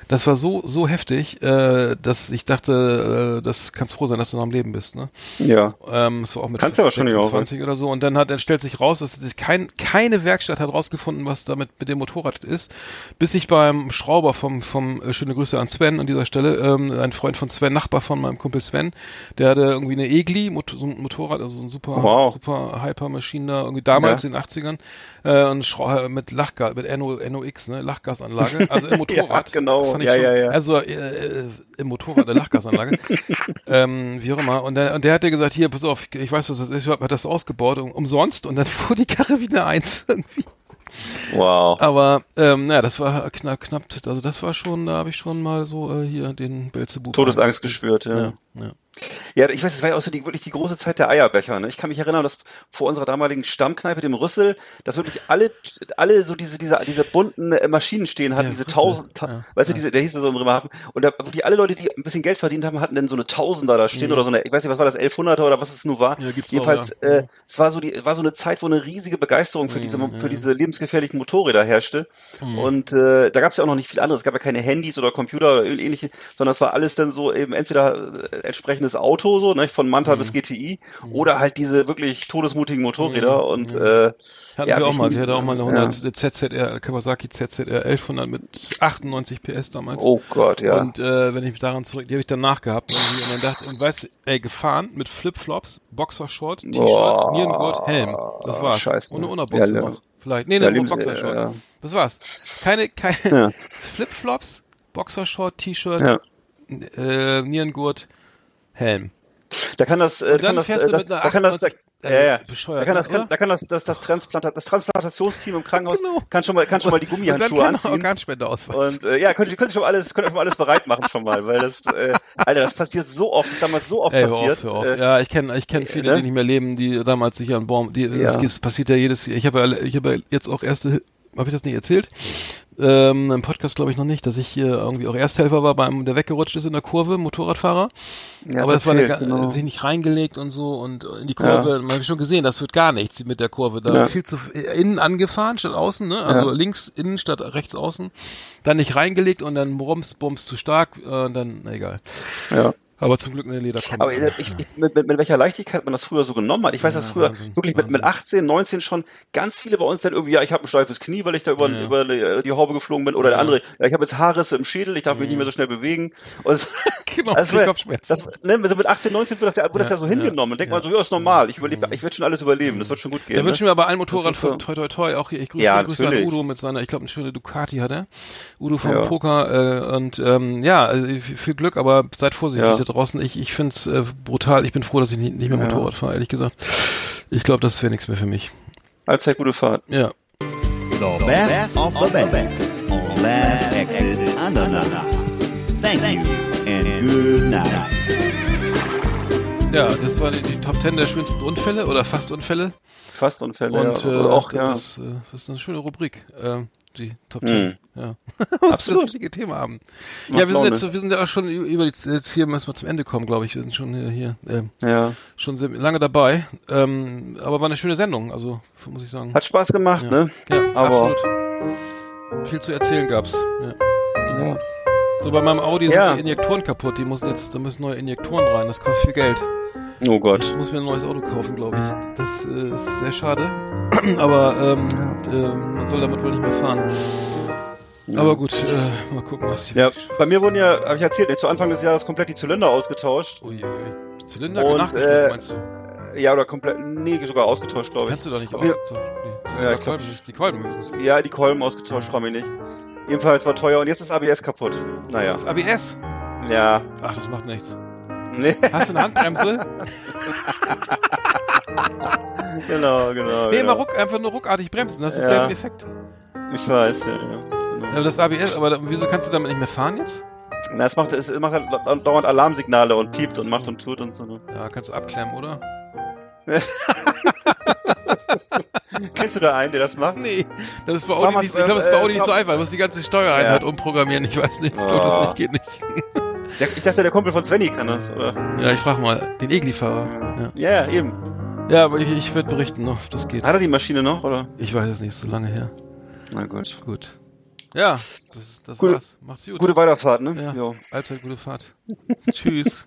Das war so, so heftig, äh, dass ich dachte, äh, das kannst froh sein, dass du noch am Leben bist, ne? Ja. Ähm, es war auch mit Kannst du wahrscheinlich auch, 26 oder so. Und dann hat, dann stellt sich raus, dass sich kein, keine Werkstatt hat rausgefunden, was damit mit dem Motorrad ist, bis ich beim Schrauber vom, vom, äh, schöne Grüße an Sven an dieser Stelle, ähm, ein Freund von Sven, Nachbar von meinem Kumpel Sven, der hatte irgendwie eine Egli, Mot so ein Motorrad, also so ein super, Wow. super Hyper-Maschine da, irgendwie damals Ja. in den 80ern, äh, und Schrau mit Lachgas, mit NO, NOx, ne, Lachgasanlage, also im Motorrad. genau. Fand ich Ja, schon, ja, ja. Also, äh, äh, im Motorrad, eine Lachgasanlage. ähm, wie auch immer. Und der, und der hat dir gesagt, hier, pass auf, ich weiß, was das ist, ich hab das ausgebaut, um, umsonst. Und dann fuhr die Karre wie eine Eins irgendwie. Wow. Aber, ähm, naja, das war knapp, knapp, also das war schon, da habe ich schon mal so äh, hier den Belzebub. Todesangst gespürt, ja. Ja, ja. Ja, ich weiß, das war ja auch so die, wirklich die große Zeit der Eierbecher. Ne? Ich kann mich erinnern, dass vor unserer damaligen Stammkneipe, dem Rüssel, dass wirklich alle, alle so diese, diese, diese bunten äh, Maschinen stehen hatten, Der diese tausend, ta ja, weißt du, diese, der hieß so im Bremerhaven. Und da wirklich alle Leute, die ein bisschen Geld verdient haben, hatten dann so eine Tausender da stehen oder so eine, ich weiß nicht, was war das, 1100er oder was es nur war. Mhm. Ja, gibt's Jedenfalls, auch, ja. äh, es war so die, war so eine Zeit, wo eine riesige Begeisterung für diese, für diese lebensgefährlichen Motorräder herrschte. Mhm. Und äh, da gab es ja auch noch nicht viel anderes. Es gab ja keine Handys oder Computer oder ähnliche, sondern es war alles dann so eben entweder äh, entsprechendes Auto, so, ne, von Manta Mhm. bis GTI, oder halt diese wirklich todesmutigen Motorräder. Und äh, Hatten ja, wir auch mal, die hatte auch mal eine ja. 100 ZZR, Kawasaki ZZR 1100 mit 98 PS damals. Oh Gott, ja. Und äh, wenn ich mich daran zurück, die habe ich dann nachgehabt irgendwie und dann dachte, und weißt du, ey, gefahren mit Flipflops, Boxershort, T-Shirt, Nierengurt, Helm. Das war's. scheiße. Und eine Unterbuchse Ja, ja. noch. Vielleicht. Nee, Ja, eine Lebens- Boxershort. ja. Das war's. Keine, keine Ja. Flipflops, Boxershort, T-Shirt, Ja. äh, Nierengurt, Helm. Da kann das, äh, Und kann das, äh, du da, mit einer da kann das, da, 98 ja, ja. bescheuert, da kann das, ne, kann, da kann das, das, das, Transplantat, das Transplantationsteam im Krankenhaus Genau. kann schon mal, kann schon mal die Und dann Gummihandschuhe kann anziehen. Organspende ausweisen. Und äh, ja, könnt, könnt ihr schon mal alles, könnt ihr schon mal alles bereit machen schon mal, weil das, äh, Alter, das passiert so oft, das ist damals so oft Ey, hör passiert. auf, hör auf. Äh, ja, ich kenne ich kenn viele, ne? die nicht mehr leben, die damals sich an Baum, die, Ja. das, das passiert ja jedes Jahr. Ich habe ja, ich habe ja jetzt auch erste, habe ich das nicht erzählt? Ähm, Im Podcast glaube ich noch nicht, dass ich hier irgendwie auch Ersthelfer war beim, der weggerutscht ist in der Kurve, Motorradfahrer. ja, Aber das war eine, erzählt, ga- genau. sich nicht reingelegt und so und in die Kurve. Man hat schon gesehen, das wird gar nichts mit der Kurve. Da Ja. viel zu äh, innen angefahren statt außen, ne? Also Ja. links innen statt rechts außen. Dann nicht reingelegt und dann Bums, Bums zu stark äh, und dann, na egal. Ja. Aber zum Glück eine Lederkombi. Aber ich, ich, mit, mit, mit welcher Leichtigkeit man das früher so genommen hat. Ich weiß, dass Ja, früher Wahnsinn, wirklich mit, mit Wahnsinn. 18, 19 schon ganz viele bei uns dann irgendwie, ja, ich habe ein steifes Knie, weil ich da über, Ja. über die, die Haube geflogen bin. Oder der andere, ja, ich habe jetzt Haarrisse im Schädel, ich darf mich nicht mehr so schnell bewegen. Und Genau, wär- Kopfschmerzen. Das, ne, also mit 18, 19 wird das ja, wird das ja so hingenommen. Und denkt ja. man so, ja, ist normal, ich überlebe, ich werde schon alles überleben, das wird schon gut gehen. Da ne? wünschen wir aber allen Motorrad von Toi Toi Toi auch hier. Ich grüße, Ja, grüße an. Udo mit seiner, ich glaube, eine schöne Ducati hat er. Udo vom Ja. Poker äh, und ähm, ja, also viel, Glück, aber seid vorsichtig Ja. Draußen. Ich, ich finde es äh, brutal. Ich bin froh, dass ich nicht, nicht mehr Ja. Motorrad fahre, ehrlich gesagt. Ich glaube, das wäre nichts mehr für mich. Allzeit gute Fahrt. Ja. The best of the best on Last Exit Andernach. Thank you and good night. Ja, das war die, die Top 10 der schönsten Unfälle oder fast Unfälle. Fastunfälle, Und ja. äh, Also auch, das, ja. das, äh, das ist eine schöne Rubrik. Ähm, die Top 10. Hm. Ja. Absolut. Thema haben. Macht ja, wir sind jetzt, wir sind ja auch schon über die, jetzt hier müssen wir zum Ende kommen, glaube ich. Wir sind schon hier, hier ähm, ja. schon sehr lange dabei. Ähm, aber war eine schöne Sendung, also muss ich sagen. Hat Spaß gemacht, ja. ne? Ja, Aber- absolut. Viel zu erzählen gab's. Ja. Ja. So bei meinem Audi Ja. sind die Injektoren kaputt. Die müssen jetzt, da müssen neue Injektoren rein. Das kostet viel Geld. Oh Gott. Ich muss mir ein neues Auto kaufen, glaube ich. Das äh, ist sehr schade. Aber ähm, ähm, man soll damit wohl nicht mehr fahren. Aber gut, äh, mal gucken, was die Ja, bei mir wurden ja, habe ich erzählt, zu Anfang des Jahres komplett die Zylinder ausgetauscht. Uiuiui. Zylinder Und, äh, meinst du? Ja, oder komplett, nee, sogar ausgetauscht, glaube ich. Kannst du doch nicht Auf aus. jeden- So, nee, Ja, ich glaub, Kolben, die Kolben höchstens. Ja, die Kolben ausgetauscht, frage mich nicht. Jedenfalls war teuer und jetzt ist ABS kaputt. Naja, Das ABS. ja. Ach, das macht nichts. Nee, Hast du eine Handbremse? genau, genau. nee, genau. mal ruck, einfach nur ruckartig bremsen. Das ist Ja. derselbe Effekt. Ich weiß, ja, ja. Genau. Das ABS, aber da, wieso kannst du damit nicht mehr fahren jetzt? Na, es macht, es macht halt dauernd Alarmsignale und piept und macht und tut und so. Ja, kannst du abklemmen, oder? Kennst du da einen, der das macht? Nee, das ist bei Audi nicht, ich glaube, das ist bei äh, Audi nicht so einfach. Du musst die ganze Steuereinheit Ja. umprogrammieren. Ich weiß nicht, ich glaube, das Oh. nicht, geht nicht. Der, ich dachte, der Kumpel von Svenny kann das, oder? Ja, ich frage mal, den Egli-Fahrer. Ja, ja, eben. Ja. aber ich, ich werde berichten noch, ob das geht. Hat er die Maschine noch, oder? Ich weiß es nicht, so lange her. Na gut. Gut. Ja, Das, das Gute- war's. Macht's gut. Gute Weiterfahrt, ne? ja. Jo. Allzeit gute Fahrt. Tschüss.